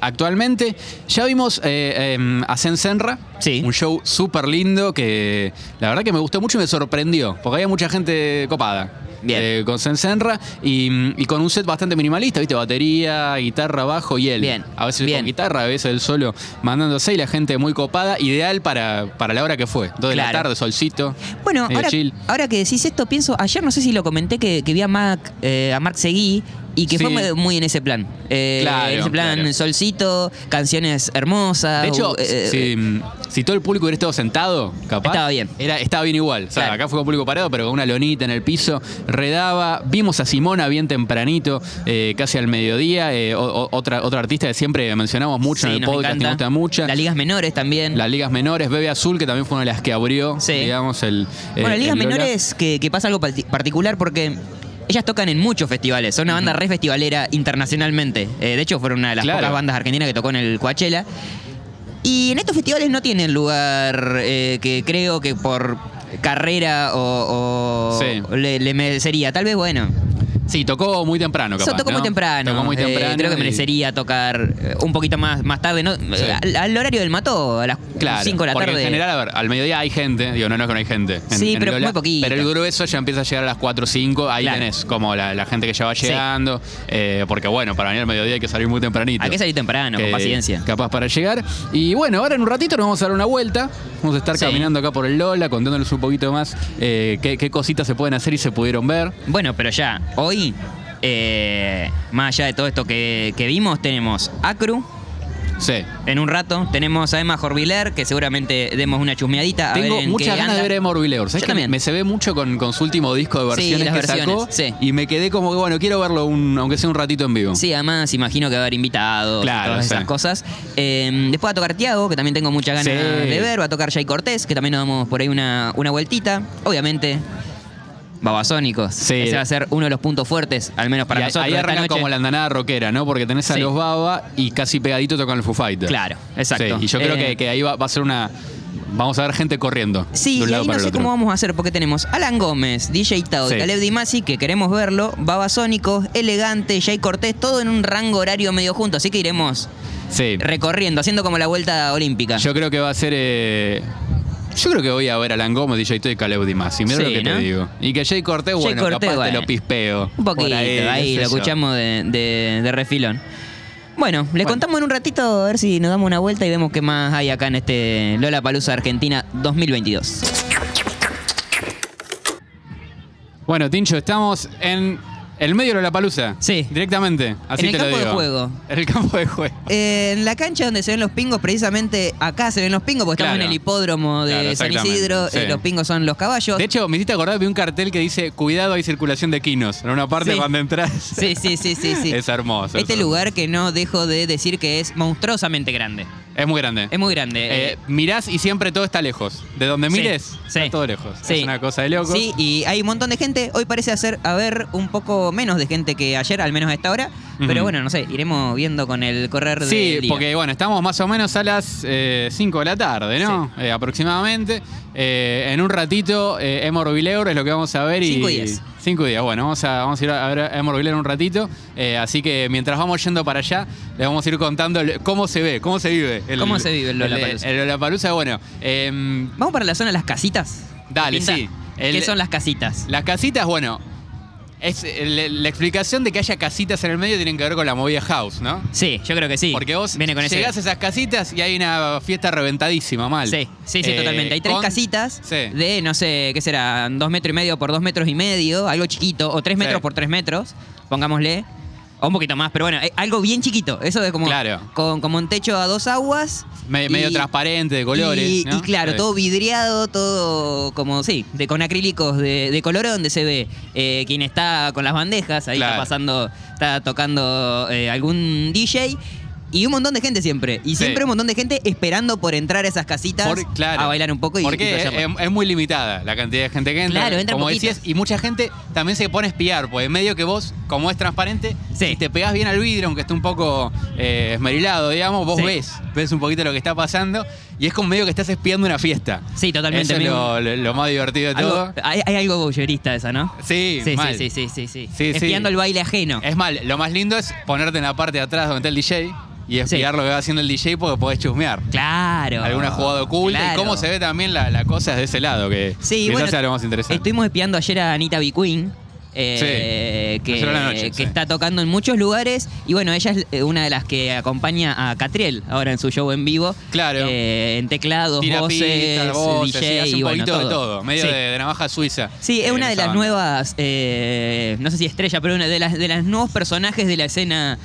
actualmente. Ya vimos eh, eh, a Zen Senra. Sí. Un show súper lindo que la verdad que me gustó mucho y me sorprendió. Porque había mucha gente copada. Bien. eh, con Zen Senra y, y con un set bastante minimalista, ¿viste? Batería, guitarra, bajo y él. Bien, A veces bien. con guitarra, a veces él solo mandándose y la gente muy copada. Ideal para, para la hora que fue. Dos de la tarde, solcito. Bueno, ahora, chill. ahora que decís esto, pienso, ayer no sé si lo comenté que, que vi a, Mac, eh, a Mark Seguí y que Sí. fue muy- en ese plan. Eh, Claro, en ese plan, claro. solcito, canciones hermosas. De hecho, eh, si, si todo el público hubiera estado sentado, capaz. Estaba bien. Era, estaba bien igual. O sea, Claro. acá fue con público parado, pero con una lonita en el piso. Redaba. Vimos a Simona bien tempranito, eh, casi al mediodía. eh, o- otra, otra artista que siempre mencionamos mucho sí, en el nos podcast, me gusta mucho. Las ligas menores también. Las ligas menores, Bebe Azul, que también fue una de las que abrió, Sí. digamos, el. eh, Bueno, ligas el Lola. menores que, que pasa algo parti- particular porque ellas tocan en muchos festivales. Son una banda re festivalera internacionalmente. Eh, de hecho, fueron una de las Claro. pocas bandas argentinas que tocó en el Coachella. Y en estos festivales no tienen lugar eh, que creo que por carrera o, o Sí. le, le merecería. Tal vez, bueno, Sí, tocó muy temprano, capaz. Eso tocó ¿no? muy temprano. Tocó muy Eh, temprano. creo que merecería tocar eh, un poquito más, más tarde, ¿no? Al, al horario del mató, a las Claro, 5 de la porque tarde. en general, a ver, al mediodía hay gente, digo, no, no es que no hay gente. en- Sí, en pero Lola, muy poquito. Pero el grueso ya empieza a llegar a las 4 o 5, ahí Claro. tenés como la, la gente que ya va Sí. llegando, eh, porque bueno, para venir al mediodía hay que salir muy tempranito. Hay que salir temprano, con paciencia. Capaz para llegar. Y bueno, ahora en un ratito nos vamos a dar una vuelta, vamos a estar Sí. caminando acá por el Lola, contándoles un poquito más eh, qué, qué cositas se pueden hacer y se pudieron ver. Bueno, pero ya, hoy, eh, más allá de todo esto que, que vimos, tenemos Acru. Sí. En un rato tenemos a Emma Jorviler, que seguramente demos una chusmeadita. Tengo muchas ganas de ver a Morbileor. ¿Sabes Yo que también. me se ve mucho con, con su último disco de versiones que sacó? sí. Y me quedé como que, bueno, quiero verlo un, aunque sea un ratito en vivo. Sí, además imagino que va a haber invitados Claro, todas esas cosas. Eh, después va a tocar Tiago, que también tengo muchas ganas de ver. Va a tocar Jay Cortés, que también nos damos por ahí una, una vueltita. Obviamente, Babasónicos. Sí. Ese va a ser uno de los puntos fuertes, al menos para Y nosotros. ahí arranca noche. como la andanada rockera, ¿no? Porque tenés a Sí. los Baba y casi pegadito tocan el Foo Fighters. Claro, exacto. Sí, y yo creo Eh, que, que ahí va, va a ser una. Vamos a ver gente corriendo. Sí, de un y lado ahí no para sé otro. cómo vamos a hacer, porque tenemos Alan Gómez, DJ Tao, Sí. Caleb Di Masi, que queremos verlo, Babasónicos, Elegante, Jay Cortés, todo en un rango horario medio junto, así que iremos Sí. recorriendo, haciendo como la vuelta olímpica. Yo creo que va a ser. eh, Yo creo que voy a ver a Langoma, DJ Toy y Caleb Di Masi. Mira Sí, lo que ¿no? te digo. Y que Jay Cortés, Jay bueno, Cortés, capaz te bueno. lo pispeo. Un poquito, ahí, lo escuchamos de, de- de refilón. Bueno, le Bueno. contamos en un ratito a ver si nos damos una vuelta y vemos qué más hay acá en este Lola Palusa Argentina 2022. Bueno, Tincho, estamos en el medio de la palusa. Sí. Directamente. Así En el te lo campo de juego. En el campo de juego. Eh, en la cancha donde se ven los pingos, precisamente acá se ven los pingos, porque estamos en el hipódromo de Claro, San Isidro. sí. eh, los pingos son los caballos. De hecho, me hiciste acordar de un cartel que dice: Cuidado, hay circulación de quinos. En una parte Sí. cuando entras. Sí, sí, sí, sí, sí. Es hermoso. Este es lugar que no dejo de decir que es monstruosamente grande. Es muy grande. Es muy grande. Eh, eh, mirás y siempre todo está lejos. De donde mires, sí. está todo lejos. Sí. Es una cosa de loco. Sí, y hay un montón de gente. Hoy parece hacer, haber un poco menos de gente que ayer, al menos a esta hora. Pero bueno, no sé, iremos viendo con el correr de Sí, porque bueno, estamos más o menos a las 5 de la tarde, ¿no? Eh, aproximadamente. Eh, en un ratito, eh, Emor Vileur es lo que vamos a ver. Cinco y. 5 y 10. Bueno, vamos a, vamos a ir a ver a Emor Vileur un ratito. Eh, así que mientras vamos yendo para allá, les vamos a ir contando el- cómo se ve, cómo se vive. ¿Cómo se vive el Lollapalooza? El Lollapalooza, bueno. em, Vamos para la zona de las casitas. Dale, Pinta. sí. ¿Qué El- son las casitas? Las casitas, bueno, es el- la explicación de que haya casitas en el medio tienen que ver con la movida house, ¿no? Sí, yo creo que sí. Porque vos Viene con ese. llegás a esas casitas y hay una fiesta reventadísima, mal. Sí, sí, sí, Eh, totalmente. Hay tres con- casitas Sí. de, no sé, ¿qué será? Dos metros y medio por dos metros y medio, algo chiquito, o tres metros Sí. por tres metros, pongámosle. O un poquito más, pero bueno, eh, algo bien chiquito. Eso de como, Claro. con, como un techo a dos aguas. Me- medio y- transparente, de colores. Y, ¿no? y claro, Sí. todo vidriado, todo como, sí, de, con acrílicos de, de color donde se ve eh, quien está con las bandejas, ahí está pasando, está tocando eh, algún DJ. Y un montón de gente siempre. Y Sí. siempre un montón de gente esperando por entrar a esas casitas Por- claro. a bailar un poco y, Porque es, muy limitada la cantidad de gente que entra. Claro, entran Como poquitos. decías, y mucha gente también se pone a espiar, porque en medio que vos, como es transparente, Sí. si te pegás bien al vidrio, aunque esté un poco eh, esmerilado, digamos, vos Sí. ves, ves un poquito lo que está pasando, y es como medio que estás espiando una fiesta. Sí, totalmente. Eso es lo, lo- lo más divertido de Algo- todo. hay, hay algo bollerista esa, ¿no? Sí, Sí, mal. sí, sí, sí, sí, sí. Espiando el baile ajeno. Es mal, lo más lindo es ponerte en la parte de atrás donde está el DJ y espiar lo que va haciendo el DJ porque podés chusmear. Claro. Alguna jugada oculta Claro. y cómo se ve también la, la cosa desde ese lado, que Sí, quizás bueno, sea lo más interesante. Estuvimos espiando ayer a Anita B. Queen. Eh, que, noche, sí. está tocando en muchos lugares y bueno, ella es eh, una de las que acompaña a Catriel ahora en su show en vivo. Claro. Eh, en teclados, Tira voces, pistas, voces, DJ hace un y bueno, poquito todo. de todo, medio Sí. de, de navaja suiza. Sí, es una de las banda. nuevas, eh, no sé si estrella, pero una de las de los nuevos personajes de la escena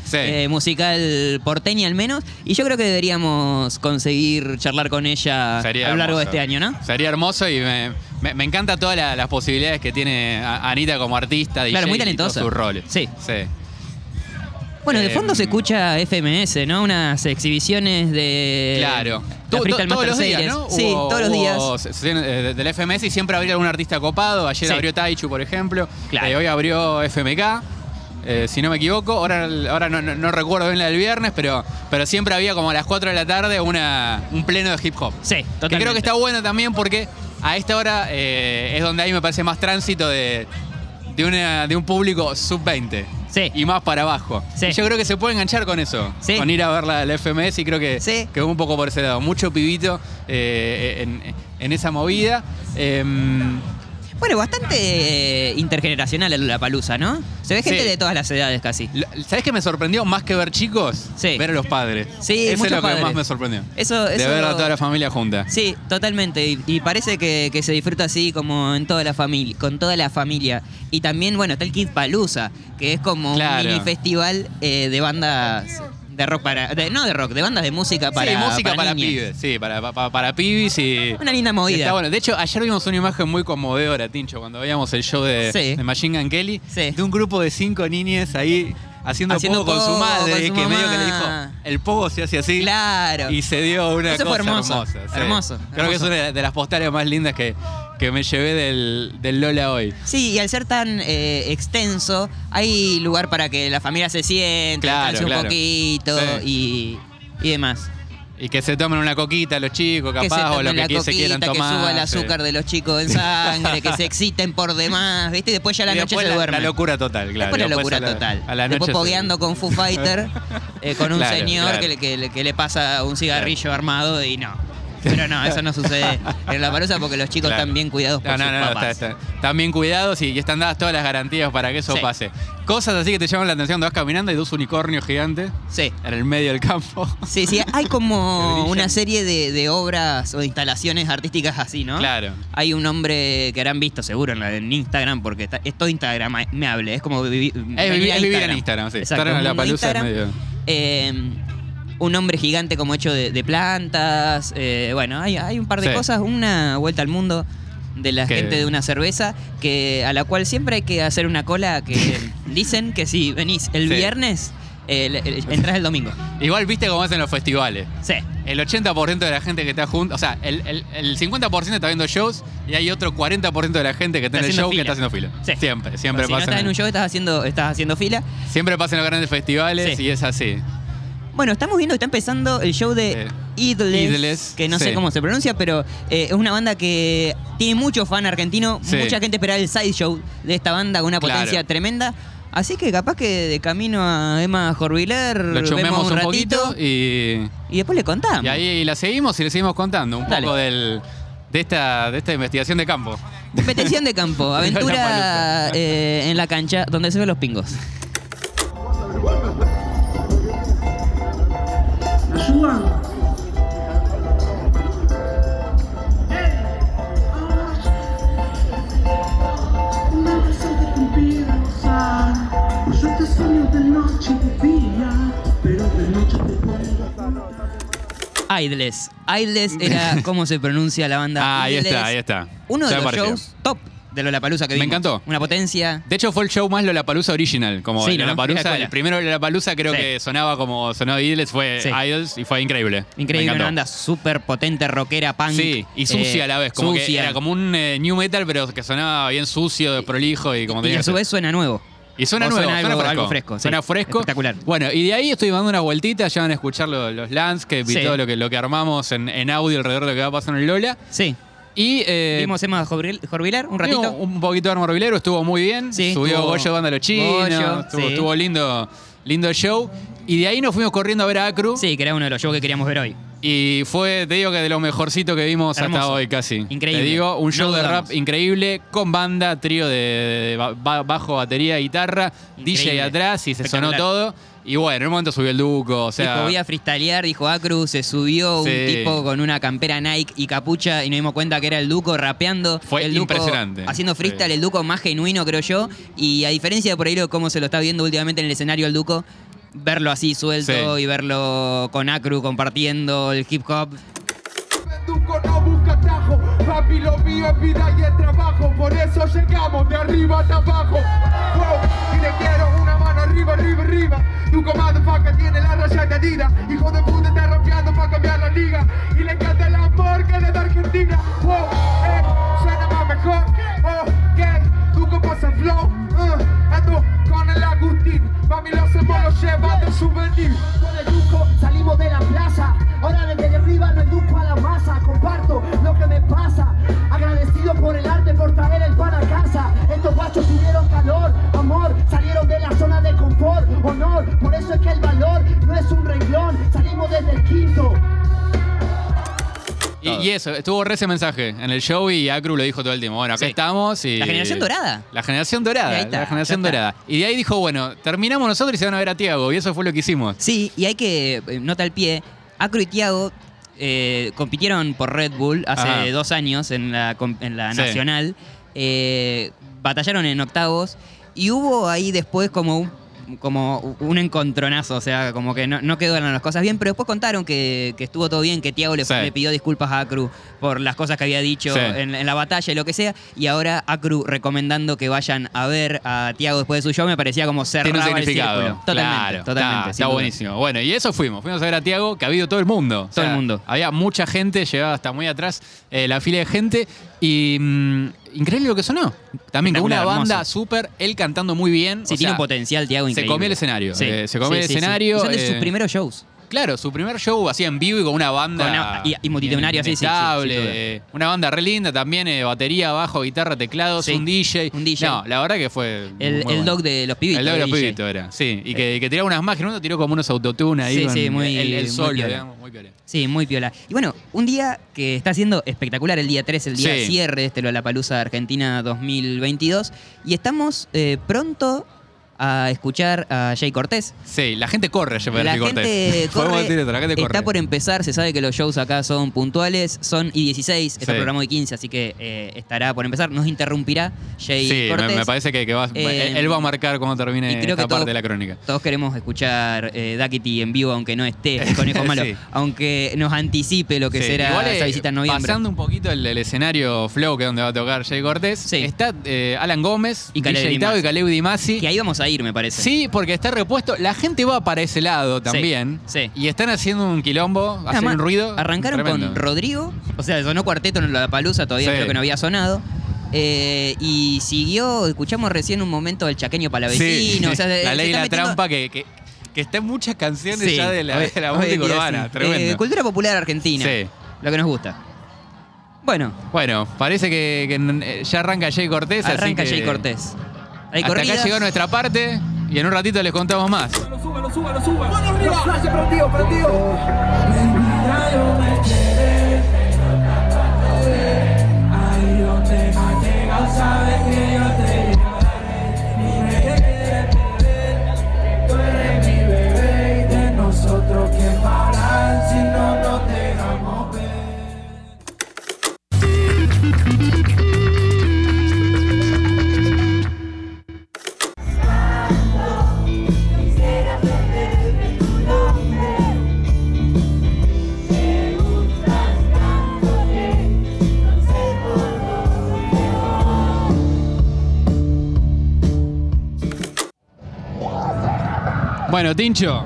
musical porteña al menos. Y yo creo que deberíamos conseguir charlar con ella Sería a lo largo de este año, ¿no? Sería hermoso y me, me, me encanta todas la- las posibilidades que tiene a- Anita como artista, DJ Claro, muy y todos talentosa. sus roles. Sí. sí. Bueno, de fondo se escucha FMS, ¿no? Unas exhibiciones de. Claro. La Freestyle todos Master los días, Series. ¿no? Sí, Hubo- todos los días. hubo sesiones, eh, del FMS y siempre habría algún artista copado. Ayer Sí. abrió Taichu, por ejemplo. Claro. Eh, hoy abrió FMK. eh, si no me equivoco, ahora, ahora no, no- no recuerdo bien la del viernes, pero, pero siempre había como a las 4 de la tarde una, un pleno de hip hop. Sí, Que totalmente. creo que está bueno también porque a esta hora eh, es donde ahí me parece más tránsito de, de, una- de un público sub-20. Sí. Y más para abajo. Sí. Y yo creo que se puede enganchar con eso. Sí. Con ir a ver la, la FMS y creo que, Sí. que un poco por ese lado. Mucho pibito eh, en, en esa movida. Em, Bueno, bastante eh, intergeneracional la palusa, ¿no? Se ve gente Sí. de todas las edades casi. ¿Sabés qué me sorprendió? Más que ver chicos, Sí. ver a los padres. Sí, Eso es lo padres. que más me sorprendió. Eso, De eso- ver a toda la familia junta. Sí, totalmente. Y, y parece que, que se disfruta así como en toda la familia, con toda la familia. Y también, bueno, está el Kid Palusa, que es como Claro. un mini festival eh, de bandas de rock para. de- no de rock, de bandas de música para. sí, música para, pibes. Sí, para, para, para pibis y. Una linda movida. Está bueno. De hecho, ayer vimos una imagen muy conmovedora, Tincho, cuando veíamos el show de, Sí. de Machine Gun Kelly. Sí. De un grupo de cinco niñas ahí haciendo, Haciendo pogo con su pogo madre, con su que medio que le dijo, el pogo se hace así. Claro. Y se dio una Eso fue cosa hermoso, hermosa. sí. hermoso, Creo que es hermoso. una de las postales más lindas que, que me llevé del, del Lola hoy. Sí, y al ser tan eh, extenso, hay lugar para que la familia se siente, Claro, descanse un claro. poquito y, y demás. Y que se tomen una coquita los chicos, que se capaz, o lo que qui- se quieran coquita, que tomar. suba el sí. azúcar de los chicos en sangre, que se exciten por demás, ¿viste? Y después ya a la Y noche se la, duermen. la locura total, claro. Después la Después locura a la- total. A la Después noche se- pogueando con Foo Fighter, eh, con un Claro, señor claro. Que, que que le pasa un cigarrillo armado y no. Pero no, eso no sucede en la palusa porque los chicos Claro. están bien cuidados por No, no, sus no, no, papás. está- está- están bien cuidados y, y están dadas todas las garantías para que eso Sí. pase. Cosas así que te llaman la atención, te vas caminando y dos unicornios gigantes Sí. en el medio del campo. Sí, sí, hay como una serie de, de obras o instalaciones artísticas así, ¿no? Claro. Hay un hombre que habrán visto seguro en, Instagram, porque está- es todo Instagram me hable, es como vivi- vivir- es vivir en Instagram, sí. Exacto, Estar en la palusa en medio. Eh, un hombre gigante como hecho de, de plantas. eh, bueno, hay, hay un par de Sí. cosas. Una vuelta al mundo de la Que- gente de una cerveza que a la cual siempre hay que hacer una cola que dicen que si venís el Sí. viernes, el- el- entras el domingo. Igual viste cómo hacen los festivales. Sí. El 80% de la gente que está junto, o sea, el, el- el 50% está viendo shows y hay otro 40% de la gente que está, en el show que está haciendo fila. Sí. Siempre, siempre si no pasa. estás en un show, estás haciendo, estás haciendo fila. Siempre pasa en los grandes festivales Sí. y es así. Bueno, estamos viendo que está empezando el show de Sí. Idles, Idles, que no sé cómo se pronuncia, pero eh, es una banda que tiene mucho fan argentino. Sí. Mucha gente esperaba el side show de esta banda con una Claro. potencia tremenda. Así que capaz que de camino a Emma Jorviler Lo vemos chumeamos un un, ratito poquito y, y después le contamos. y ahí la seguimos y le seguimos contando un Dale. poco del, de, esta, de esta investigación de campo. Petición de campo, aventura eh, en la cancha donde se ven los pingos. Una canción que te impide gozar yo te sueño de noche y de día Pero de noche te pongo Idles. Idles era cómo se pronuncia la banda. Ah, ahí Idles. está, ahí está. Uno de los shows top de Lollapalooza que Me vimos. encantó. Una potencia. De hecho, fue el show más Lollapalooza original. Como Sí, ¿no? Lollapalooza, el primero Lollapalooza creo Sí. que sonaba como sonó Idles, fue Sí. Idols y fue increíble. Me Increíble, una banda súper potente, rockera, punk. Sí, y sucia eh, a la vez. Como que era como un eh, new metal, pero que sonaba bien sucio, prolijo y como Y a su vez suena nuevo. Y suena o nuevo, suena suena, algo- fresco. algo fresco, sí. Suena fresco. Espectacular. Bueno, y de ahí estoy dando unas vueltitas, ya van a escuchar lo- los landscapes y Sí. todo lo que, lo que armamos en, en audio alrededor de lo que va a pasar en Lola. Sí. Y eh, Vimos Emma Jorviler un ratito. un poquito de bilero, estuvo muy bien. Sí, Subió estuvo- Goyo Banda los chinos. Goyo, estuvo, sí. estuvo lindo, lindo el show. Y de ahí nos fuimos corriendo a ver a Acru. Sí, que era uno de los shows que queríamos ver hoy. Y fue, te digo que de lo mejorcito que vimos hasta Hermoso. hoy casi. Increíble. Te digo, un No show de dudamos. rap increíble, con banda, trío de, de ba- ba- bajo, batería, guitarra, DJ Increíble. atrás y se sonó Espectacular. todo. Y bueno, en un momento subió el Duco, o sea... dijo, voy a freestylear, dijo Acru, se subió Sí. un tipo con una campera Nike y capucha y nos dimos cuenta que era el Duco rapeando. Fue el Duco impresionante. Haciendo freestyle, Sí. el Duco más genuino, creo yo. Y a diferencia de por ahí lo cómo se lo está viendo últimamente en el escenario el Duco, verlo así suelto Sí. y verlo con Acru compartiendo el hip hop. Duco no busca atajo, papi lo mío es vida y es trabajo, por eso llegamos de arriba hasta abajo. Wow, y le quiero una mano arriba, arriba, arriba. Duco motherfucker tiene la raya de hijo de puta está rapeando para cambiar la liga. Y le encanta el amor que le da Argentina. Wow, eh, suena más mejor. Oh, que Duco pasa flow, uh, ando con el Agustín, mami lo hacemos, lo lleva de souvenir. Con el Duco salimos de la plaza. Ahora desde arriba Y, eso, estuvo re ese mensaje en el show y Acru lo dijo todo el tiempo. Bueno, acá Sí. estamos y... La generación dorada. La generación dorada, ahí está, la generación ya está. dorada. Y de ahí dijo, bueno, terminamos nosotros y se van a ver a Tiago. Y eso fue lo que hicimos. Sí, y hay que, eh, nota al pie, Acro y Tiago eh, compitieron por Red Bull hace Ajá. dos años en la, com- en la Sí. nacional. eh, batallaron en octavos y hubo ahí después como un, como un encontronazo, o sea, como que no, no quedaron las cosas bien, pero después contaron que, que estuvo todo bien, que Tiago le, Sí. le pidió disculpas a Acru por las cosas que había dicho Sí. en, en la batalla y lo que sea, y ahora Acru recomendando que vayan a ver a Tiago después de su show me parecía como cerrar Tiene un el significado. círculo. Totalmente, Claro, totalmente. Está, buenísimo. Bueno, y eso fuimos. Fuimos a ver a Tiago, que ha habido todo el mundo. O Todo el mundo. Había mucha gente, llegaba hasta muy atrás eh, la fila de gente. Y mm, increíble lo que sonó. También con una banda súper, él cantando muy bien. Sí, o tiene sea, un potencial, Tiago, Se increíble. comió el escenario. Sí. eh, se comió Sí, el sí, sí. escenario. Son de sus eh, primeros shows. Claro, su primer show así en vivo y con una banda. Con una- y- y multitudinaria, sí, sí, sí, inestable, sin duda. eh, Una banda re linda también, eh, batería, bajo, guitarra, teclados, Sí, un DJ. un DJ. No, la verdad que fue. El, muy el bueno. dog de los pibitos. El dog de los DJ. pibitos era, sí. Y que, que tiraba unas máquinas, uno tiró como unos autotune ahí. Sí, con sí, muy- El, el muy solo, piola. digamos, muy piola. Sí, muy piola. Y bueno, un día que está siendo espectacular, el día 3, el día Sí. cierre de este Lollapalooza Argentina 2022. Y estamos eh, pronto a escuchar a Jay Cortés. Sí, la gente corre a llevar La a Jay Cortés. Corre, decir esto, la gente corre. está por empezar, se sabe que los shows acá son puntuales, son y 16, está Sí. programado y 15, así que eh, estará por empezar. Nos interrumpirá Jay Sí, me, Cortés. me parece que, que va, Eh, él va a marcar cuando termine creo esta que parte todos- de la crónica. Todos queremos escuchar eh, Duckity en vivo, aunque no esté el Conejo Malo, Sí. aunque nos anticipe lo que Sí, será igual, eh, esa visita en noviembre. Pasando un poquito el, el escenario Flow, que es donde va a tocar Jay Cortés, Sí. está eh, Alan Gómez, Y Caleb y. Caleb Dimasi. Que ahí vamos a ir, me parece. Sí, porque está repuesto. La gente va para ese lado también. sí. Y están haciendo un quilombo, hacen Además, un ruido. Arrancaron tremendo. con Rodrigo, o sea, sonó cuarteto en la palusa, todavía Sí. creo que no había sonado. Eh, y siguió, escuchamos recién un momento del chaqueño palavecino. Sí. o sea, se la ley y la metiendo- trampa que, que, que está en muchas canciones Sí, ya de la, de la música urbana. sí. Tremendo. Eh, cultura popular argentina. Sí. Lo que nos gusta. Bueno, Bueno, parece que, que, eh, ya arranca Jay Cortés. así arranca que Jay Cortés. Hay Hasta corridas. acá llegó nuestra parte y en un ratito les contamos más. Bueno, Tincho,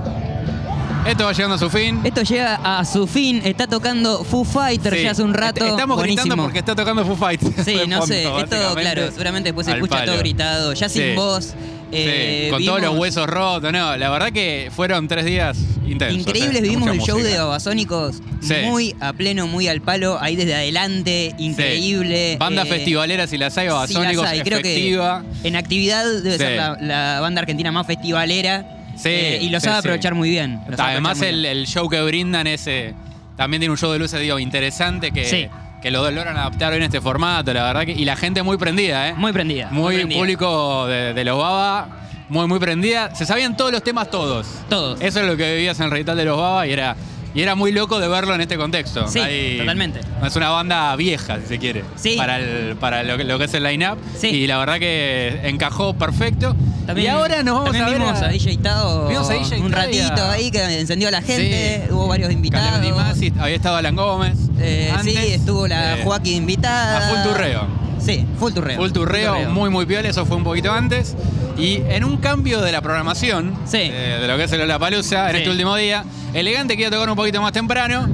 esto va llegando a su fin. Esto llega a su fin. Está tocando Foo Fighter Sí. ya hace un rato. Est- Estamos Buenísimo. gritando porque está tocando Foo Fighters. Sí, no sé. Esto, claro, seguramente después se Al escucha palo. todo gritado, ya sin Sí. voz. Sí, Eh, con todos los huesos rotos, no, la verdad que fueron tres días intensos. Increíbles, eh, vivimos mucha el show música. de Babasónicos Sí. muy a pleno, muy al palo, ahí desde adelante, increíble. Sí. Banda eh, festivaleras y las hay, Babasónicos, las hay. Creo efectiva. que en actividad debe ser la, la banda argentina más festivalera Sí, eh, y lo sí, sabe sí. aprovechar muy bien. Además, el, bien. el show que brindan es. eh, también tiene un show de luces, digo, interesante que, Sí. que lo logran adaptar en este formato, la verdad que. Y la gente muy prendida, ¿eh? Muy prendida. Muy prendida. público de, de los Baba, muy, muy prendida. Se sabían todos los temas, todos. Todos. Eso es lo que vivías en el recital de los Baba y era, y era muy loco de verlo en este contexto. Sí, totalmente. Es una banda vieja, si se quiere. Sí. Para, el- para lo, que, lo que es el line-up. Sí. Y la verdad que encajó perfecto. También- y ahora nos vamos a ver. vimos a, DJ Tao Vimos a DJ un a- ratito ahí que encendió a la gente, Sí. hubo varios invitados. Dimasi, había estado Alan Gómez. Eh, Antes, sí, estuvo la eh, Joaquín invitada. a full turreo. Sí, full turreo. Full turreo, muy muy piola, eso fue un poquito antes. Y en un cambio de la programación, Sí. eh, de lo que es el Palusa en Sí. este último día, Elegante que iba a tocar un poquito más temprano,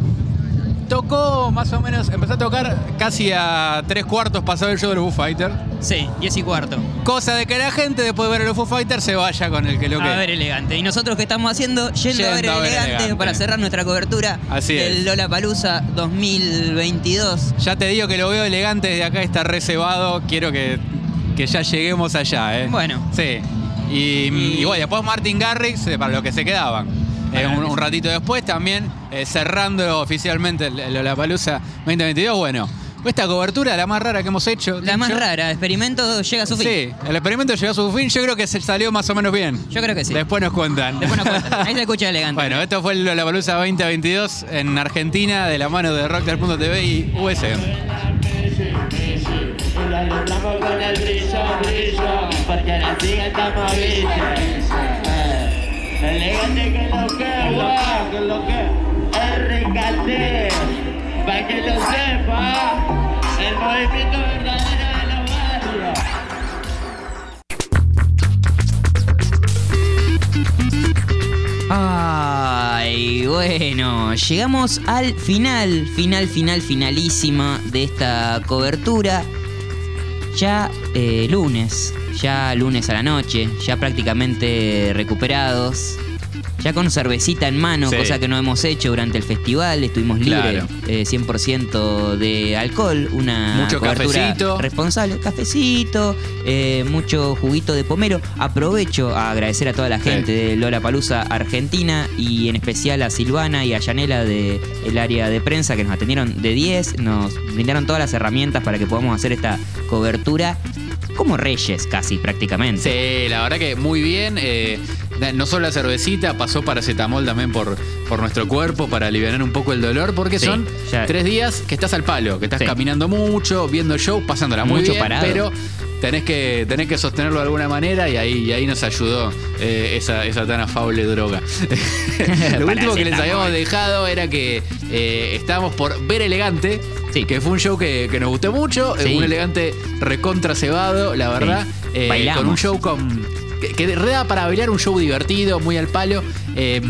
tocó más o menos, empezó a tocar casi a tres cuartos pasado el show de los Foo Fighters. Sí, 10 y cuarto. Cosa de que la gente después de ver a los Foo Fighters se vaya con el que lo que. A ver elegante. Y nosotros que estamos haciendo, yendo, a ver Yendo a ver elegante, Elegante. para cerrar nuestra cobertura Así del. Lola Palusa 2022. Ya te digo que lo veo elegante desde acá, está reservado. Quiero que, que ya lleguemos allá, ¿eh? Bueno. Sí. Y, Y- y bueno, después Martin Garrix, eh, para los que se quedaban. Eh, un, ratito después también, eh, cerrando oficialmente el Lollapalooza 2022. Bueno, esta cobertura, la más rara que hemos hecho. La más rara, experimento llega a su fin. Sí, el experimento llegó a su fin. Yo creo que se salió más o menos bien. Yo creo que sí. Después nos cuentan. Después nos cuentan. Ahí se escucha elegante. Bueno, esto fue el Lollapalooza 2022 en Argentina de la mano de Rocker.tv y USM. Y la llenamos con el brillo, brillo, porque la sigue estamos bicho. Elegante que lo que, guau, que lo que es ricate, para que lo sepa, el movimiento verdadero de los barrios. Ay, Bueno, llegamos al final, final, final, finalísima de esta cobertura. Ya eh, lunes, ya lunes a la noche, ya prácticamente recuperados. Ya con cervecita en mano, Sí. cosa que no hemos hecho durante el festival. Estuvimos libres Claro. eh, 100% de alcohol. Una Mucho cobertura cafecito. responsable. Cafecito, eh, mucho juguito de pomero. Aprovecho a agradecer a toda la Sí. gente de Lola Palusa Argentina y en especial a Silvana y a Yanela del área de prensa que nos atendieron de 10. Nos brindaron todas las herramientas para que podamos hacer esta cobertura como reyes casi prácticamente. Sí, la verdad que muy bien. eh, no solo la cervecita, pasó paracetamol también por, por nuestro cuerpo para aliviar un poco el dolor, porque Sí, son ya- tres días que estás al palo, que estás Sí. caminando mucho, viendo show, pasándola muy Mucho bien, parado. pero tenés que, tenés que sostenerlo de alguna manera y ahí, y ahí nos ayudó eh, esa, esa tan afable droga. Lo último que les habíamos dejado era que eh, estábamos por ver elegante. Sí. Que fue un show que, que nos gustó mucho, eh, Sí. un elegante recontra cebado, la verdad. eh, con un show con. Que, que reda para bailar, un show divertido, muy al palo. eh,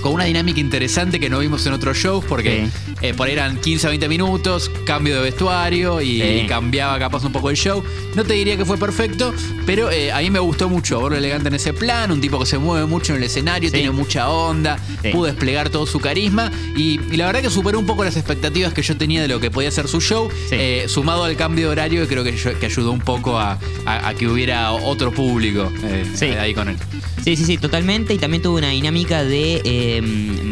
con una dinámica interesante que no vimos en otros shows, porque eh, por ahí eran 15 a 20 minutos, cambio de vestuario y, Sí. y cambiaba capaz un poco el show. No te diría que fue perfecto, pero eh, a mí me gustó mucho verlo elegante en ese plan, un tipo que se mueve mucho en el escenario, Sí. tiene mucha onda, pudo desplegar todo su carisma y, y la verdad que superó un poco las expectativas que yo tenía de lo que podía ser su show, eh, sumado al cambio de horario que creo que, yo- que ayudó un poco a, a- a que hubiera otro público ahí con él. Sí, sí, sí, totalmente. Y también tuvo una dinámica de eh,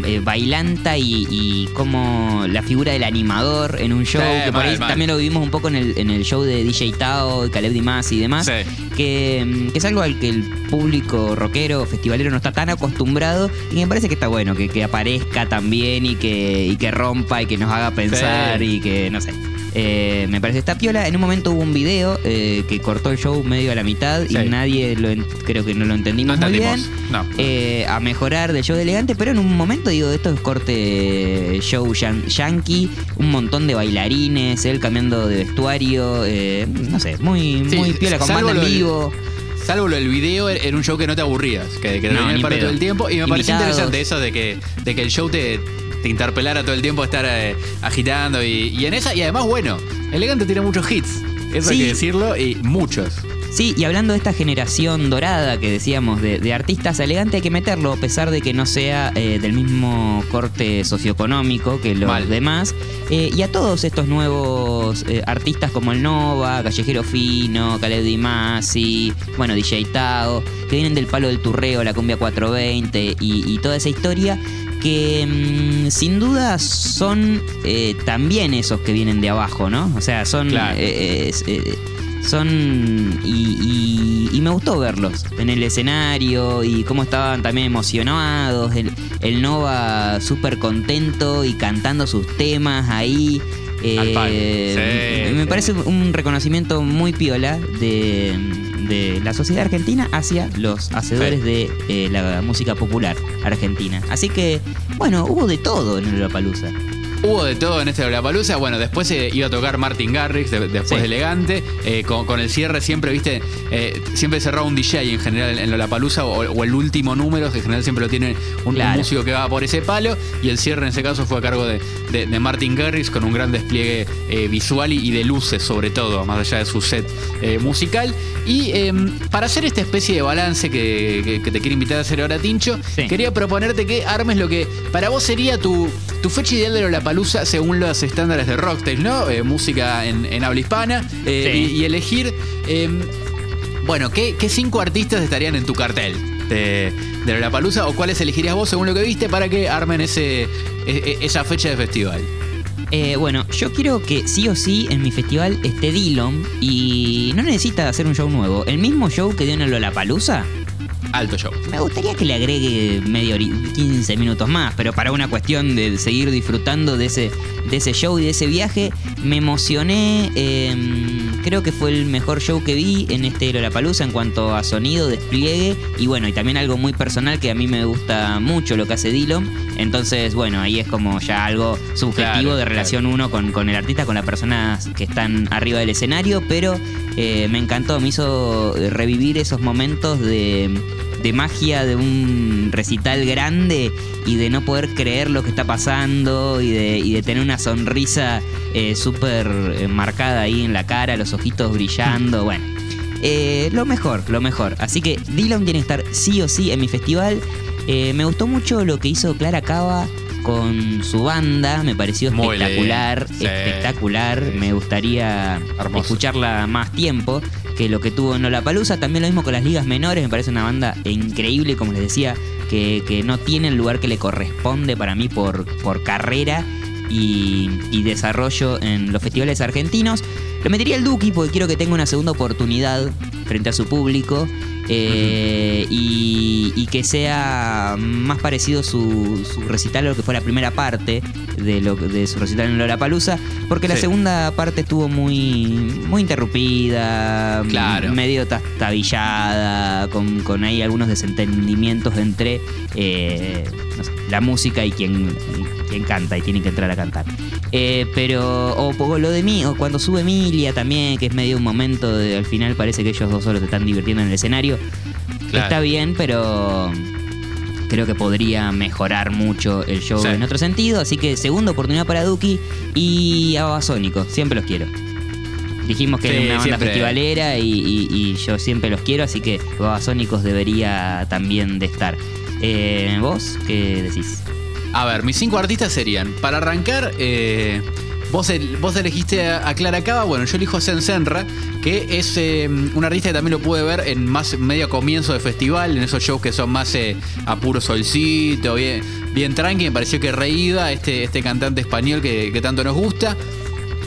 eh, bailanta y, y como la figura del animador en un show. Sí, que por mal, ahí mal. también lo vivimos un poco en el, en el show de DJ Tao, Caleb Dimas y demás. Sí. Que, que es algo al que el público rockero, festivalero no está tan acostumbrado. Y me parece que está bueno que, que aparezca también y que, y que rompa y que nos haga pensar Sí. y que, no sé. Eh, me parece está piola. En un momento hubo un video eh, que cortó el show medio a la mitad Sí. y nadie lo creo que no lo entendimos, No muy entendimos. bien. No. Eh, a mejorar del show de elegante, pero en un momento digo, esto es corte show yan- yankee, un montón de bailarines, él cambiando de vestuario, eh, no sé, muy, Sí, muy piola con banda en vivo. Salvo lo del video, era un show que no te aburrías, que, que No, palo pedo. todo el tiempo. Y me pareció Invitados. interesante eso de que, de que el show te, te interpelara todo el tiempo, estar eh, agitando. Y, y en esa, y además, bueno, Elegante tiene muchos hits, eso hay que decirlo, y muchos. Sí, y hablando de esta generación dorada que decíamos de, de artistas, elegante hay que meterlo, a pesar de que no sea eh, del mismo corte socioeconómico que los Mal. demás. Eh, y a todos estos nuevos eh, artistas como el Nova, Callejero Fino, Caleb Di Masi, bueno, DJ Tao, que vienen del palo del turreo, la cumbia 420 y, y toda esa historia, que mm, sin duda son eh, también esos que vienen de abajo, ¿no? O sea, son... Claro. eh, eh, son y, y- y me gustó verlos en el escenario y cómo estaban también emocionados el, el Nova súper contento y cantando sus temas ahí Al. Eh, Sí, me sí. parece un reconocimiento muy piola de, de la sociedad argentina hacia los hacedores de eh, la música popular argentina. Así que bueno hubo de todo en el Lollapalooza Hubo de todo en este Lollapalooza. Bueno, después eh, iba a tocar Martin Garrix, de- después Sí. de Elegante. Eh, con, con el cierre siempre, viste, eh, siempre cerraba un DJ en general en Lollapalooza o, o el último número, que en general siempre lo tiene un, músico que va por ese palo. Y el cierre en ese caso fue a cargo de, de- de Martin Garrix con un gran despliegue eh, visual y, y de luces, sobre todo, más allá de su set musical. Y eh, para hacer esta especie de balance que, que- que te quiero invitar a hacer ahora, Tincho, Sí. quería proponerte que armes lo que para vos sería tu, tu fecha ideal de Lollapalooza según los estándares de Rocktail, ¿no? Eh, música en, en habla hispana. eh, Sí. y, y elegir, eh, bueno, ¿qué, qué cinco artistas estarían en tu cartel de, de Lollapalooza o cuáles elegirías vos según lo que viste para que armen ese, e- e- esa fecha de festival? Eh, bueno, yo quiero que sí o sí en mi festival esté Dillon y no necesita hacer un show nuevo. El mismo show que dio en el Lollapalooza, Alto show. me gustaría que le agregue medio hori- 15 minutos más, pero para una cuestión de seguir disfrutando de ese, de ese show y de ese viaje, me emocioné. eh, creo que fue el mejor show que vi en este Lollapalooza en cuanto a sonido, despliegue y bueno, y también algo muy personal que a mí me gusta mucho lo que hace Dillon. Entonces, bueno, ahí es como ya algo subjetivo Claro, de relación uno con, con el artista, con las personas que están arriba del escenario, pero eh, me encantó, me hizo revivir esos momentos de de magia de un recital grande y de no poder creer lo que está pasando y de, y de tener una sonrisa eh, súper eh, marcada ahí en la cara, los ojitos brillando, bueno. Eh, lo mejor, lo mejor. Así que Dylan tiene que estar sí o sí en mi festival. Eh, me gustó mucho lo que hizo Clara Cava con su banda, me pareció espectacular, sí. espectacular. Sí, Me gustaría Hermoso. escucharla más tiempo que lo que tuvo en Lollapalooza. También lo mismo con las ligas menores, me parece una banda increíble, como les decía, que, que no tiene el lugar que le corresponde para mí por, por carrera y, y desarrollo en los festivales argentinos. Lo metería el Duki porque quiero que tenga una segunda oportunidad frente a su público. Eh, y, y que sea más parecido su, su recital a lo que fue la primera parte de, lo, de su recital en Lollapalooza porque la segunda parte estuvo muy muy interrumpida Claro. medio tastabillada con, con ahí algunos desentendimientos entre eh, no sé, la música y quien, y quien canta y tiene que entrar a cantar Eh, pero o, o lo de mí o cuando sube Emilia también que es medio un momento de, al final parece que ellos dos solos se están divirtiendo en el escenario Claro. está bien pero creo que podría mejorar mucho el show Sí. en otro sentido. Así que segunda oportunidad para Duki y a Babasónicos. Siempre los quiero. Dijimos que Sí, era una banda siempre. festivalera y, y- y yo siempre los quiero, así que Babasónicos debería también de estar. Eh, ¿Vos qué decís? A ver, mis cinco artistas serían, para arrancar, eh, vos, el- vos elegiste a, Clara Cava, bueno, yo elijo a Sen Senra, que es eh, un artista que también lo pude ver en más medio comienzo de festival, en esos shows que son más eh, a puro solcito, bien, bien tranqui, me pareció que reída este, este cantante español que tanto nos gusta.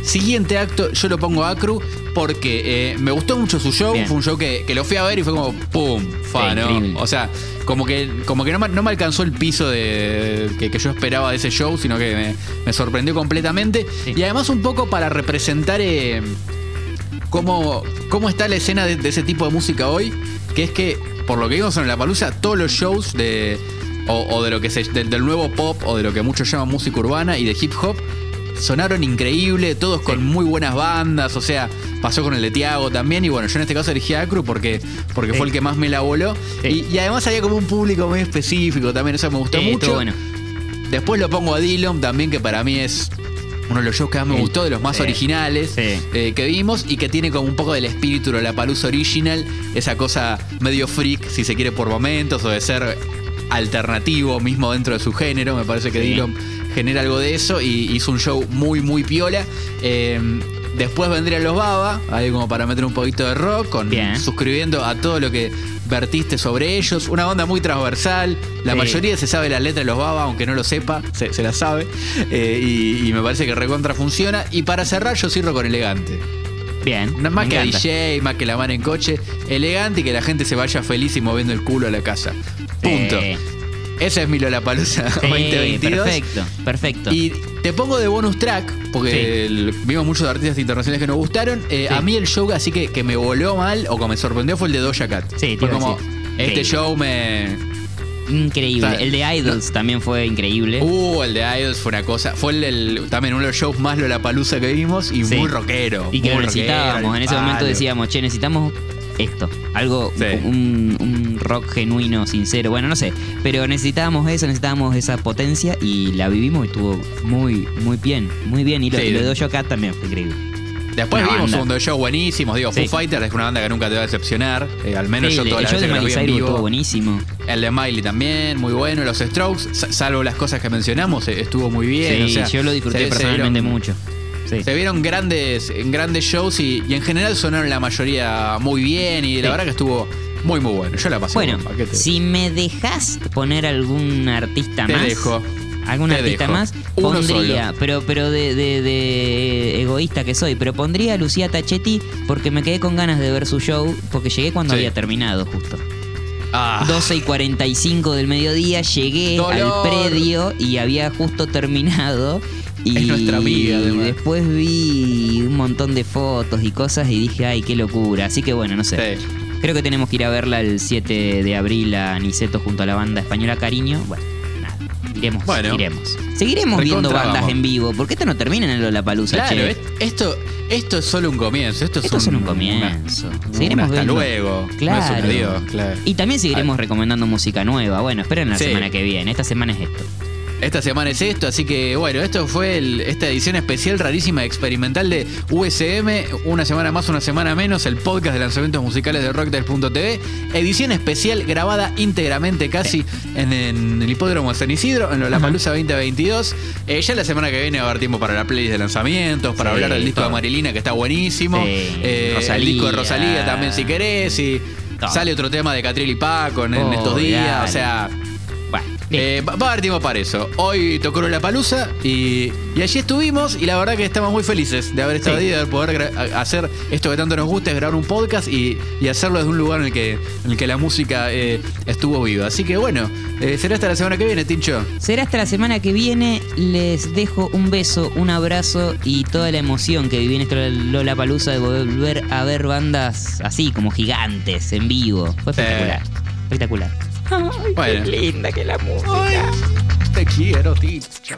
Siguiente acto, yo lo pongo a Acru porque eh, me gustó mucho su show. Bien. Fue un show que, que lo fui a ver y fue como ¡pum! Fa, ¿no? increíble. O sea, como que, como que no, me, no me alcanzó el piso de, que, que yo esperaba de ese show, sino que me, me sorprendió completamente. Sí. Y además un poco para representar eh, cómo, cómo está la escena de, de ese tipo de música hoy, que es que, por lo que vimos en la palusa, todos los shows de. O, o de lo que se, del nuevo pop, o de lo que muchos llaman música urbana y de hip hop, sonaron increíble, todos con muy buenas bandas, o sea, pasó con el de Tiago también, y bueno, yo en este caso elegí a Acru porque, porque fue el que más me la voló, y, y además había como un público muy específico también, eso me gustó mucho. bueno. Después lo pongo a Dillon también, que para mí es uno de los shows que más me gustó, de los más sí. originales Sí. eh, que vimos y que tiene como un poco del espíritu de la palusa original, esa cosa medio freak, si se quiere, por momentos, o de ser alternativo mismo dentro de su género. Me parece que Sí. Dillon genera algo de eso y hizo un show muy, muy piola. Eh, después vendrían los Baba, ahí como para meter un poquito de rock, con, Bien. suscribiendo a todo lo que vertiste sobre ellos. Una banda muy transversal. La Sí. mayoría se sabe las letras de los Baba, aunque no lo sepa, se, se las sabe. Eh, y, y me parece que recontra funciona. Y para cerrar, yo cierro con elegante. Bien. No, más que encanta. DJ, más que la mano en coche, elegante y que la gente se vaya feliz y moviendo el culo a la casa. Punto. Sí. Esa es mi Lollapalooza Sí, 2022. Perfecto, perfecto. Y te pongo de bonus track, porque Sí. vimos muchos artistas internacionales que nos gustaron. Eh, Sí. A mí el show así que, que me voló mal o que me sorprendió fue el de Doja Cat. Sí, fue como, este show me... Increíble. O sea, el de Idols también fue increíble. Uh, el de Idols fue una cosa. Fue el, el- también uno de los shows más Lollapalooza que vimos y muy rockero. y que lo necesitábamos. En ese momento decíamos, che, necesitamos esto. Algo, Sí. un, un rock genuino, sincero. Bueno, no sé. Pero necesitábamos eso, necesitábamos esa potencia y la vivimos y estuvo muy, muy bien. Muy bien. Y lo, Sí. y lo de Doja Cat también fue increíble. Después Una vimos un de shows buenísimos. Digo, Sí. Foo Fighters es una banda que nunca te va a decepcionar. eh, al menos yo el, todas las show veces de que los vi en vivo. estuvo buenísimo. El de Miley también, muy bueno. Los Strokes, sa- salvo las cosas que mencionamos, eh, estuvo muy bien. Sí, o sea, yo lo disfruté personalmente mucho. Sí. Se vieron grandes, grandes shows y, y en general sonaron la mayoría muy bien y la Sí. verdad que estuvo muy muy bueno. Yo la pasé Bueno, bomba, ¿qué te- si me dejas poner algún artista Te más. dejo. Algún Te artista dejo. más, Uno pondría, solo. pero, pero de, de- de egoísta que soy, pero pondría a Lucía Tachetti porque me quedé con ganas de ver su show, porque llegué cuando Sí. había terminado justo. Ah, 12 y 45 del mediodía llegué Dolor. al predio y había justo terminado. Y Es nuestra amiga, además. después vi un montón de fotos y cosas y dije, ay, qué locura. Así que bueno, no sé. sí. Creo que tenemos que ir a verla el 7 de abril a Niceto junto a la banda española Cariño. Bueno, nada. Iremos, Bueno. iremos. Seguiremos viendo bandas en vivo, porque esto no termina en la palusa, Claro, es- esto, esto es solo un comienzo. Esto, Esto es un, solo un comienzo. una- Seguiremos hasta viendo. luego. Claro. adiós, claro. Y también seguiremos recomendando música nueva. Bueno, esperen la Sí. semana que viene. Esta semana es esto. Esta semana es esto, así que bueno, esto fue el- esta edición especial rarísima experimental de USM, una semana más, una semana menos, el podcast de lanzamientos musicales de Rocktail.tv, edición especial grabada íntegramente casi en, en el hipódromo San Isidro, en la Palusa 2022. Eh, ya la semana que viene va a haber tiempo para la playlist de lanzamientos, para Sí, hablar del disco todo. de Marilina que está buenísimo, Sí, Eh, el disco de Rosalía también si querés, y Todo. sale otro tema de Catriel y Paco en, en Oh, estos días, o sea... Eh, va, va a haber tiempo para eso. Hoy tocó la palusa y, y allí estuvimos y la verdad que estamos muy felices de haber estado Sí. ahí, de poder hacer esto que tanto nos gusta, es grabar un podcast y, y hacerlo desde un lugar en el que, en el que la música eh, estuvo viva. Así que bueno, eh, será hasta la semana que viene, Tincho. Será hasta la semana que viene. Les dejo un beso, un abrazo y toda la emoción que viví en este Lola Palusa de volver a ver bandas así, como gigantes, en vivo. Fue Sí. espectacular. Espectacular. Bueno. linda que la música. Te quiero, Tincho.